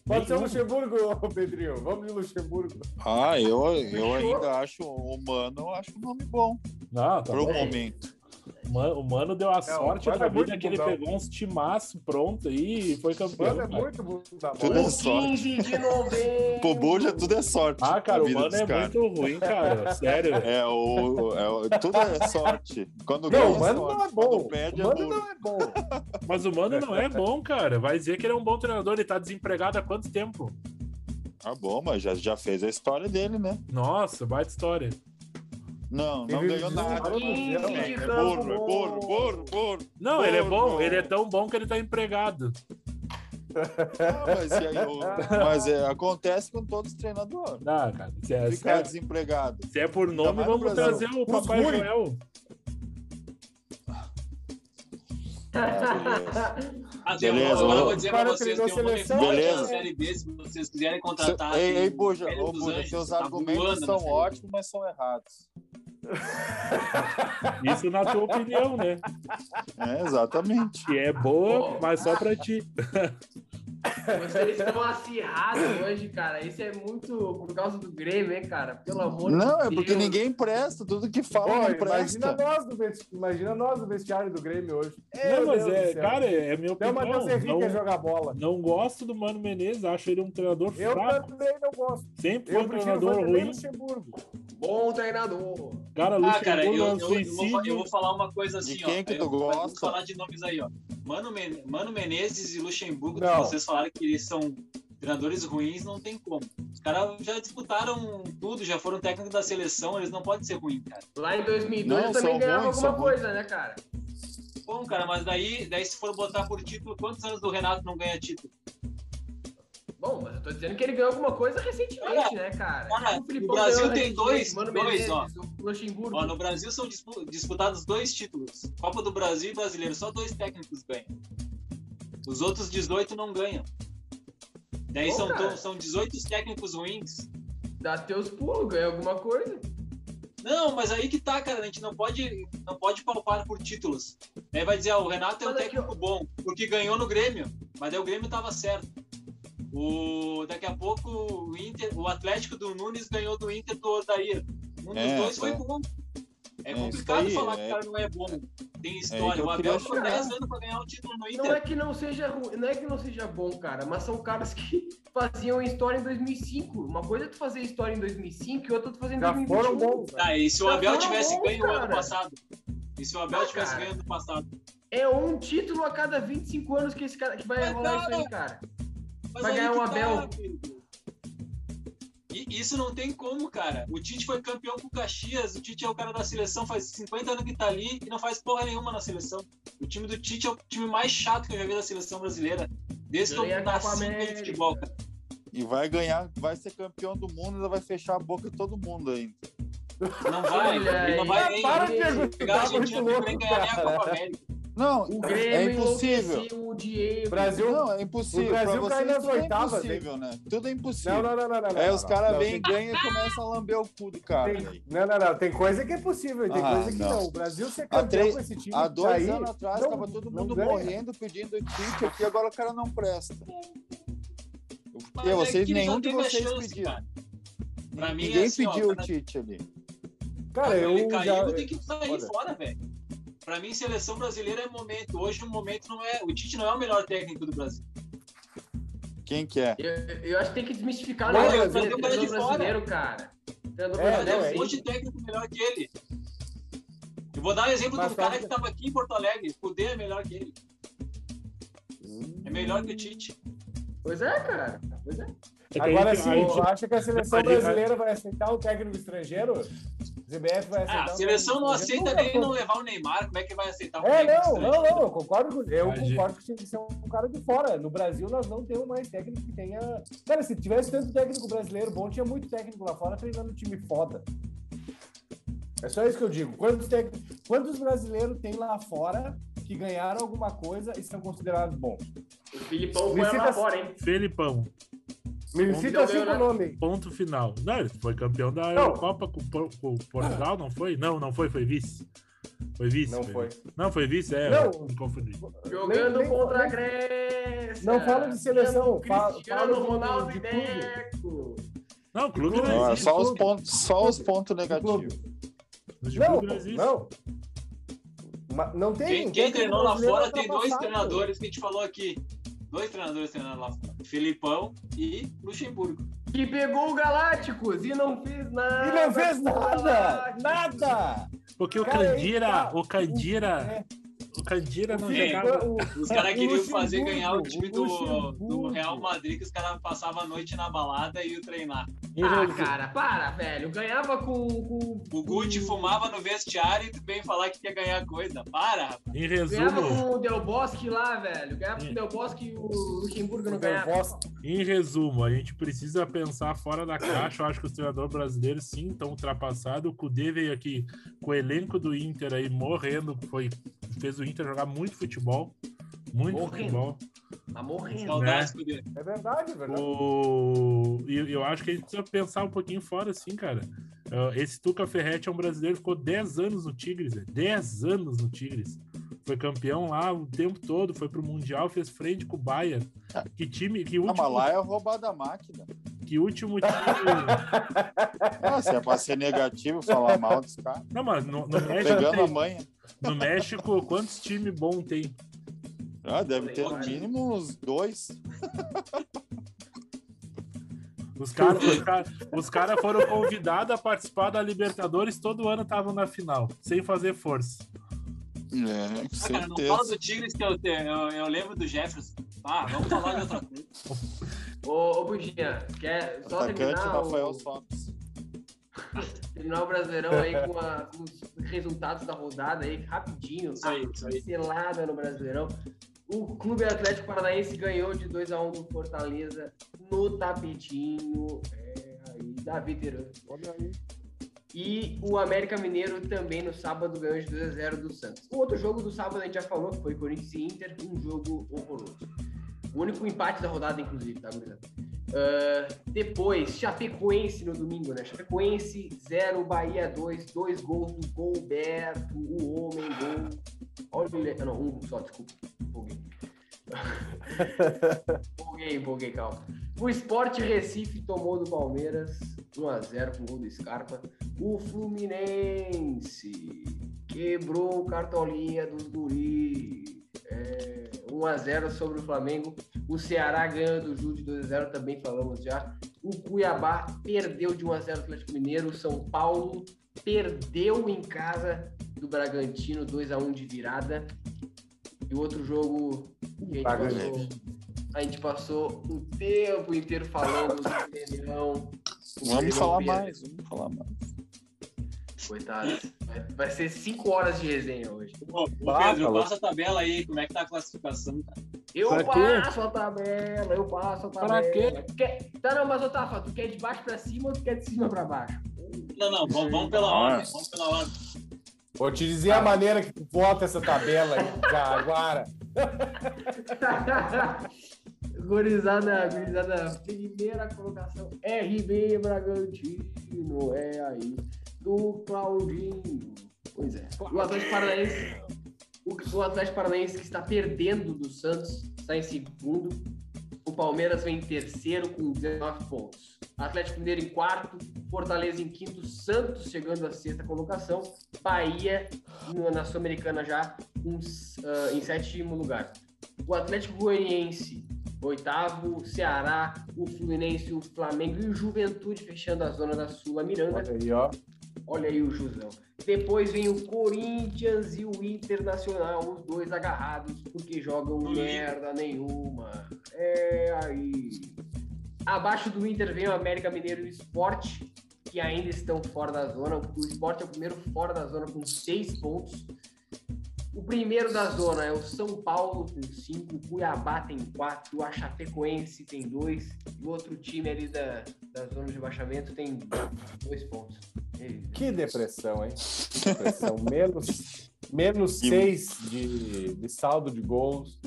Pode ser. Luxemburgo, Pedrinho. Vamos de Luxemburgo. Ah, eu, eu ainda acho o Mano, eu acho um nome bom Não, tá pro bom. momento. O Mano, o Mano deu a sorte Mano da é muito vida que ele bundão. pegou uns timaço pronto aí e foi campeão. Mano, é cara. muito bom da Tudo é sorte. 15 de novembro. Buxa, tudo é sorte. Ah, cara, o Mano é caras. muito ruim, cara. Sério. É, o, é o- tudo é sorte. Quando ganha Não, é o Mano sorte. não é bom. perde O é Mano duro. não é bom. Mas o Mano não é bom, cara. Vai dizer que ele é um bom treinador. Ele tá desempregado há quanto tempo? Ah, bom, mas já, já fez a história dele, né? Nossa, baita história. Não, não Ele ganhou nada. de É, burro, é burro, burro, burro. Não, ele é bom. Porra. Ele é tão bom que ele tá empregado. Ah, mas, e aí, mas é, acontece com todos os treinadores. Ah, cara. Se é, se Ficar é- desempregado. se é por nome, vamos trazer o Os Papai ruins. Joel. Beleza, agora eu vou- dizer cara vocês, tem uma seleção, Beleza. da Série B, se vocês quiserem contratar. Ei, ei, Buja, ô, Buja, seus tá argumentos são ótimos, mas são errados. Isso na tua opinião, né? É, exatamente. Que é boa, Oh. mas só pra ti. Vocês estão acirrados hoje, cara. Isso é muito por causa do Grêmio, hein, cara? Pelo amor de Deus. Não, é porque ninguém presta. Tudo que fala Pô, não imagina presta. nós, do vesti... imagina nós do vestiário do Grêmio hoje. Não, Meu mas Deus é, cara, é o opinião. Matheus Henrique Não, jogar bola. não gosto do Mano Menezes, acho ele um treinador Eu fraco. também não gosto. Sempre foi Eu um treinador ruim. Luxemburgo. Bom treinador. Cara, Ah, cara, eu, Luxemburgo eu, é um eu, vou, eu vou falar uma coisa assim, De quem ó. que tu eu, vou gosta? falar de nomes aí, ó. Mano, Men Mano Menezes e Luxemburgo, Não. que vocês falaram que eles são treinadores ruins, não tem como. Os caras já disputaram tudo, já foram técnicos da seleção, eles não podem ser ruins, cara. Lá em 2002 Não, também ruins, alguma coisa, né, cara? Bom, cara, mas daí, daí se for botar por título, quantos anos do Renato não ganha título? Bom, mas eu tô dizendo que ele ganhou alguma coisa recentemente, né, cara? cara, O Brasil tem dois- Mano dois, Menezes, ó. Luxemburgo. Ó, no Brasil são dispu- disputados dois títulos. Copa do Brasil e Brasileiro. Só dois técnicos ganham. Os outros 18 não ganham. Daí Pô, são, cara. são 18 técnicos ruins. Dá teus pulos, ganha alguma coisa. Não, mas aí que tá, cara. A gente não pode, não pode palpar por títulos. Daí vai dizer, ah, o Renato é um Mas aqui, técnico bom, porque ganhou no Grêmio. Mas daí o Grêmio tava certo. O, daqui a pouco o Inter, o Atlético do Nunes ganhou do Inter do Odair. Um dos É, dois foi é. bom. É É, complicado aí, falar que é. o cara não é bom. tem É história. que eu o Abel ficou chegar. 10 anos pra ganhar o título no Não é Inter. que não seja ruim, não é que não seja bom, cara, mas são caras que faziam história em 2005. Uma coisa é tu fazer história em 2005 e outra é tu fazer em Já 2021. foram bons. Tá, e se o Já Abel tivesse bons, ganho o ano cara. passado? E se o Abel Ah, tivesse cara. ganho no passado? É um título a cada 25 anos que esse cara que vai Mas, rolar isso aí, cara, cara. Mas Vai ganhar Abel. tá, filho. E isso não tem como, cara. O Tite foi campeão com o Caxias. O Tite é o cara da seleção, faz 50 anos que tá ali e não faz porra nenhuma na seleção. O time do Tite é o time mais chato que eu já vi da seleção brasileira. Desde que eu nasci no América. futebol, cara. E vai ganhar, vai ser campeão do mundo, ainda vai fechar a boca de todo mundo ainda. Não vai, Olha não vai nem Para de a nem louco, ganhar nem a. Copa América. Não, O é Grêmio impossível. enlouqueceu o Diego. Brasil. Não, é impossível. O Brasil cai nas tudo é oitavas, impossível, né? Tudo é impossível. Não, não, não, não, não. Aí não, os caras vêm, tem- ganham e começam a lamber o cu do cara. tem-. Não, não, não. Tem coisa que é possível e tem Ah, coisa que não. não. O Brasil ser campeão três- com esse time Há que dois tá aí, anos atrás não- tava todo mundo morrendo pedindo o Tite aqui, agora o cara não presta. Mas Porque é vocês, ele nenhum de vocês chance, cara. Pra mim, Ninguém é assim, ó, pediu o cara- Tite ali. Cara, eu ele caiu, já... tem que sair Olha. fora, velho. Pra mim, seleção brasileira é momento. Hoje o momento não é. O Tite não é o melhor técnico do Brasil. Quem que é? Eu, eu acho que tem que desmistificar o cara de fora. brasileiro, cara. Treinador É, brasileiro é é um monte de técnico melhor que ele. Eu vou dar o exemplo Mas do cara tá- que tava aqui em Porto Alegre. O Cudê é melhor que ele. É melhor que o Tite. Pois é, cara. Pois é. É Agora gente- sim, a gente- acha que a seleção brasileira vai aceitar o técnico estrangeiro? ZBF vai aceitar Ah, a seleção não aceita nem não levar o Neymar. Como é que vai aceitar o É, técnico não, não, não, eu concordo com, eu A gente- concordo que tinha que ser um cara de fora. No Brasil, nós não temos mais técnico que tenha. Cara, se tivesse tanto técnico brasileiro bom, tinha muito técnico lá fora treinando time foda. É só isso que eu digo. Quantos, tec... Quantos brasileiros tem lá fora que ganharam alguma coisa e são considerados bons? O Filipão foi lá fora, hein? Felipão, Me cita cinco né? nomes. ponto final. Não, ele foi campeão da Não. Eurocopa com, com Portugal, não foi? Não, não foi, foi vice. Foi vice. Não foi. vice. Não, foi vice, é. Não. Me confundi. Jogando Nem- nem- contra a nem- Grécia. Não fala de seleção, fala- Cristiano fala de- Ronaldo de e clube. Deco. Não, o clube Não, não é existe. só os pontos, só os pontos negativos. O Não, clube não existe. não. Tem. Quem, quem treinou lá fora tem dois treinadores que a gente falou aqui. Dois treinadores treinando lá fora. Filipão e Luxemburgo. Que pegou o Galácticos e não fez nada. E não fez nada! Nada! Porque o Cara, Candira, tá. o Candira, É, o Candira não Sim. jogava. o- Os caras queriam fazer ganhar o time o do, do. Real Madrid, que os caras passavam a noite na balada e iam treinar. Ah, cara, para, velho. Ganhava com. com O Guti com- fumava no vestiário e tu vem falar que quer ganhar coisa. Para, rapaz. Em Ganhava resumo, com o Del Bosque lá, velho. Ganhava com o Del Bosque e o Luxemburgo não ganhava. Em resumo, a gente precisa pensar fora da caixa. Eu acho que os treinadores brasileiros sim estão ultrapassados. O Cudê veio aqui com o elenco do Inter aí morrendo, foi fez o Inter jogar muito futebol, muito Morrendo. futebol. Tá morrendo. Dele. É verdade, é verdade. O... E eu acho que a gente precisa pensar um pouquinho fora, assim, cara. Ah, Esse Tuca Ferretti é um brasileiro que ficou 10 anos no Tigres, velho. 10 anos no Tigres. Foi campeão lá o tempo todo, foi pro Mundial, fez frente com o Bayern. Que time, que Ah, último, mas lá é roubar da máquina. Que último time. Ah, se é pra ser negativo, falar mal dos caras. Não, mas no, no México, Pegando a tem- manha. no México, quantos times bons tem? Ah, deve ter no mínimo uns dois. Os caras os cara, os cara foram convidados a participar da Libertadores, todo ano estavam na final, sem fazer força. É, com Ah, cara, não fala do Tigres que eu, eu, eu lembro do Jefferson. Ah, vamos falar de outra coisa. Ô, ô Buginha, quer só Atacante terminar Rafael o, terminar o Brasileirão aí com, a- com os resultados da rodada aí, rapidinho. Isso aí, isso aí. Selada no Brasileirão. O Clube Atlético Paranaense ganhou de 2x1 do Fortaleza no tapetinho. É, aí, Davi Teran. Olha aí. E o América Mineiro também no sábado ganhou de 2x0 do Santos. O outro jogo do sábado a gente já falou, que foi Corinthians e Inter, um jogo horroroso. O único empate da rodada, inclusive, tá, gurizada? Ah, depois, Chapecoense no domingo, né? Chapecoense 0, Bahia 2, dois gols do Golberto, o homem gol. Olha o. Não, um só, desculpa. Empolguei. empolguei, empolguei, calma. O Sport Recife tomou do Palmeiras 1x0 com gol do Scarpa. O Fluminense Quebrou o cartolinha dos guri. É, 1x0 sobre o Flamengo. O Ceará ganhando do Ju de 2x0, também falamos já. O Cuiabá perdeu de 1x0 o Atlético Mineiro. O São Paulo perdeu em casa do Bragantino, 2x1 de virada. E o outro jogo que a gente Bragantino. passou, a gente passou o tempo inteiro falando do Grêmio. O Vamos falar mais, vamos falar mais. Coitado. Vai, ser 5 horas de resenha hoje. Ô, Pedro, passa a tabela aí, como é que tá a classificação, cara? Eu Pra quê? passo a tabela, eu passo a tabela. Pra quê? Quer... Tá, não, mas, ô, Tafa, tu quer de baixo pra cima ou tu quer de cima pra baixo? Não, não, vamos, vamos pela ordem, vamos pela ordem. Vou te dizer a maneira que tu bota essa tabela aí, Jaguara. Gurizada, gurizada, primeira colocação, RB Bragantino, é aí, do Claudinho. Pois é. O Atlético Paranaense, o, o Atlético Paranaense que está perdendo do Santos, está em segundo. O Palmeiras vem em terceiro com 19 pontos. Atlético Mineiro em quarto, Fortaleza em quinto, Santos chegando à sexta colocação, Bahia na Sul-Americana já com, ah, em sétimo lugar. O Atlético Goianiense, oitavo, Ceará, o Fluminense, o Flamengo e o Juventude fechando a zona da Sula Miranda. Olha aí, ó. Olha aí o Jusão. Depois vem o Corinthians e o Internacional, os dois agarrados, porque jogam Hum. merda nenhuma. É aí. Abaixo do Inter vem o América Mineiro e o Sport, que ainda estão fora da zona. O Sport é o primeiro fora da zona com seis pontos. O primeiro da zona é o São Paulo com cinco, o Cuiabá tem quatro, a Chapecoense tem dois, e o outro time ali da, da zona de baixamento tem dois pontos. E- Que depressão, hein? Que depressão. menos menos seis de, de saldo de gols.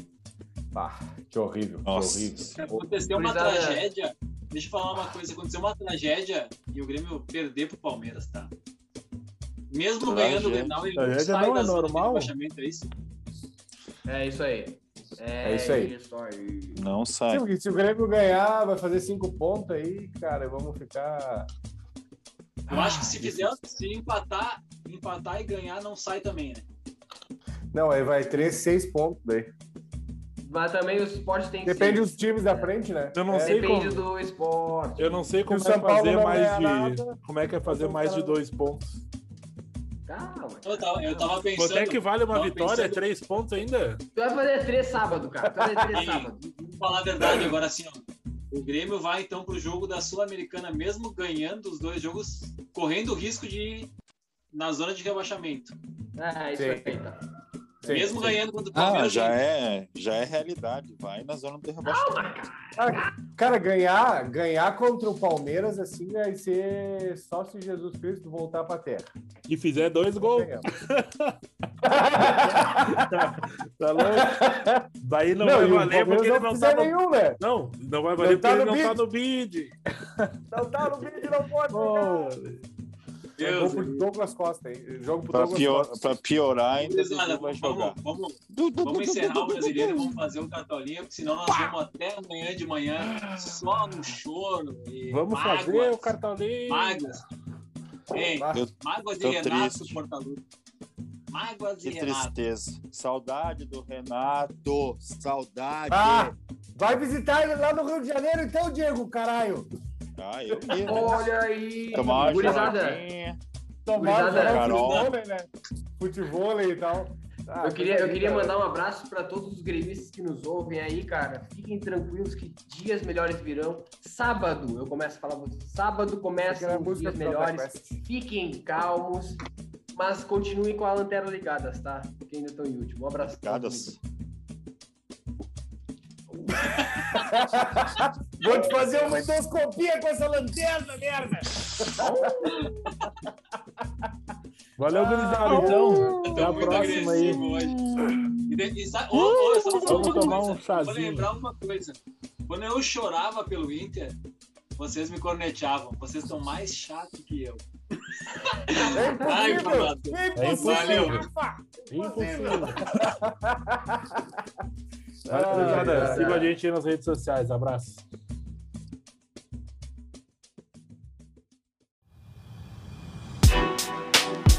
Ah, que horrível, que Nossa. horrível. Aconteceu uma Gurizada. tragédia. Deixa eu falar uma coisa. Aconteceu uma tragédia e o Grêmio perder pro Palmeiras, tá? Mesmo ganhando o Grenal, ele Tragédia sai não da é zona de normal? é isso? É isso aí. É, É isso aí. isso aí. Não sai. Se, se o Grêmio ganhar, vai fazer cinco pontos aí, cara, vamos ficar. Eu acho que se fizer, se empatar, empatar e ganhar, não sai também, né? Não, aí vai três, seis pontos daí. Mas também o esporte tem Depende seis. dos times da frente, né? Eu não É, sei Depende como- do esporte. Eu não sei como é fazer não mais de. nada, Como é que é fazer mais de dois pontos? Calma. Eu tava, eu tava Quanto pensando. é que vale uma vitória? pensando- Três pontos ainda? Tu vai fazer três sábado, cara. Tu vai fazer três sábado. Vou falar a verdade agora assim, ó. O Grêmio vai então pro jogo da Sul-Americana, mesmo ganhando os dois jogos, correndo o risco de ir na zona de rebaixamento. É, isso Sim. aí, tá. Sim, mesmo sim. ganhando contra o Ah, Palmeiras. já é, já é realidade. Vai na zona do rebaixamento. Cara, ganhar, ganhar contra o Palmeiras assim vai ser só se Jesus Cristo voltar pra terra. E fizer dois gols. Ganhamos. Tá louco? Daí não, Não, vai valer porque ele não não tá no. nenhum, né? Não, não vai valer Não tá porque ele não tá bid. no bid. Não tá no vídeo, não pode. É Deus, jogo pro Douglas Costa, hein? Jogo pro Pra, Douglas pior, Costa. pra piorar, ainda vai vamos, jogar. vamos, vamos encerrar o brasileiro e vamos fazer o cartolinha, porque senão nós vamos até amanhã de manhã só no choro. E Vamos mágoas, fazer o cartãozinho. Mágoas. Ei, Eu- mágoas de Renato triste. Portaluppi. Mágoas de Que Renato. tristeza. Saudade do Renato. Saudade. Ah, vai visitar ele lá no Rio de Janeiro então, Diego, caralho. Ah, eu né? Olha aí. Tomar uma Gurizada. Tomar Carol. futebol, né? Futebol e tal. Ah, Eu queria, eu queria mandar um abraço para todos os gremistas que nos ouvem aí, cara. Fiquem tranquilos que dias melhores virão. Sábado, eu começo a falar pra vocês. Sábado começam Aquela os dias melhores. Fiquem calmos, mas continuem com a lanterna ligadas, tá? Porque ainda estão em último. Um abraço. Ligadas. Vou te fazer uma endoscopia com essa lanterna, merda! Valeu, Ah, gurizada, então. Eu Até a próxima aí. hoje. E, de- e sabe, ô, ô, só- só Vamos tomar coisa, um eu Vou chazinho. lembrar uma coisa. Quando eu chorava pelo Inter, vocês me corneteavam. Vocês estão mais chatos que eu. É Ai! Renato. É impossível! Valeu. Impossível. Ah. Siga a gente aí nas redes sociais. Abraço.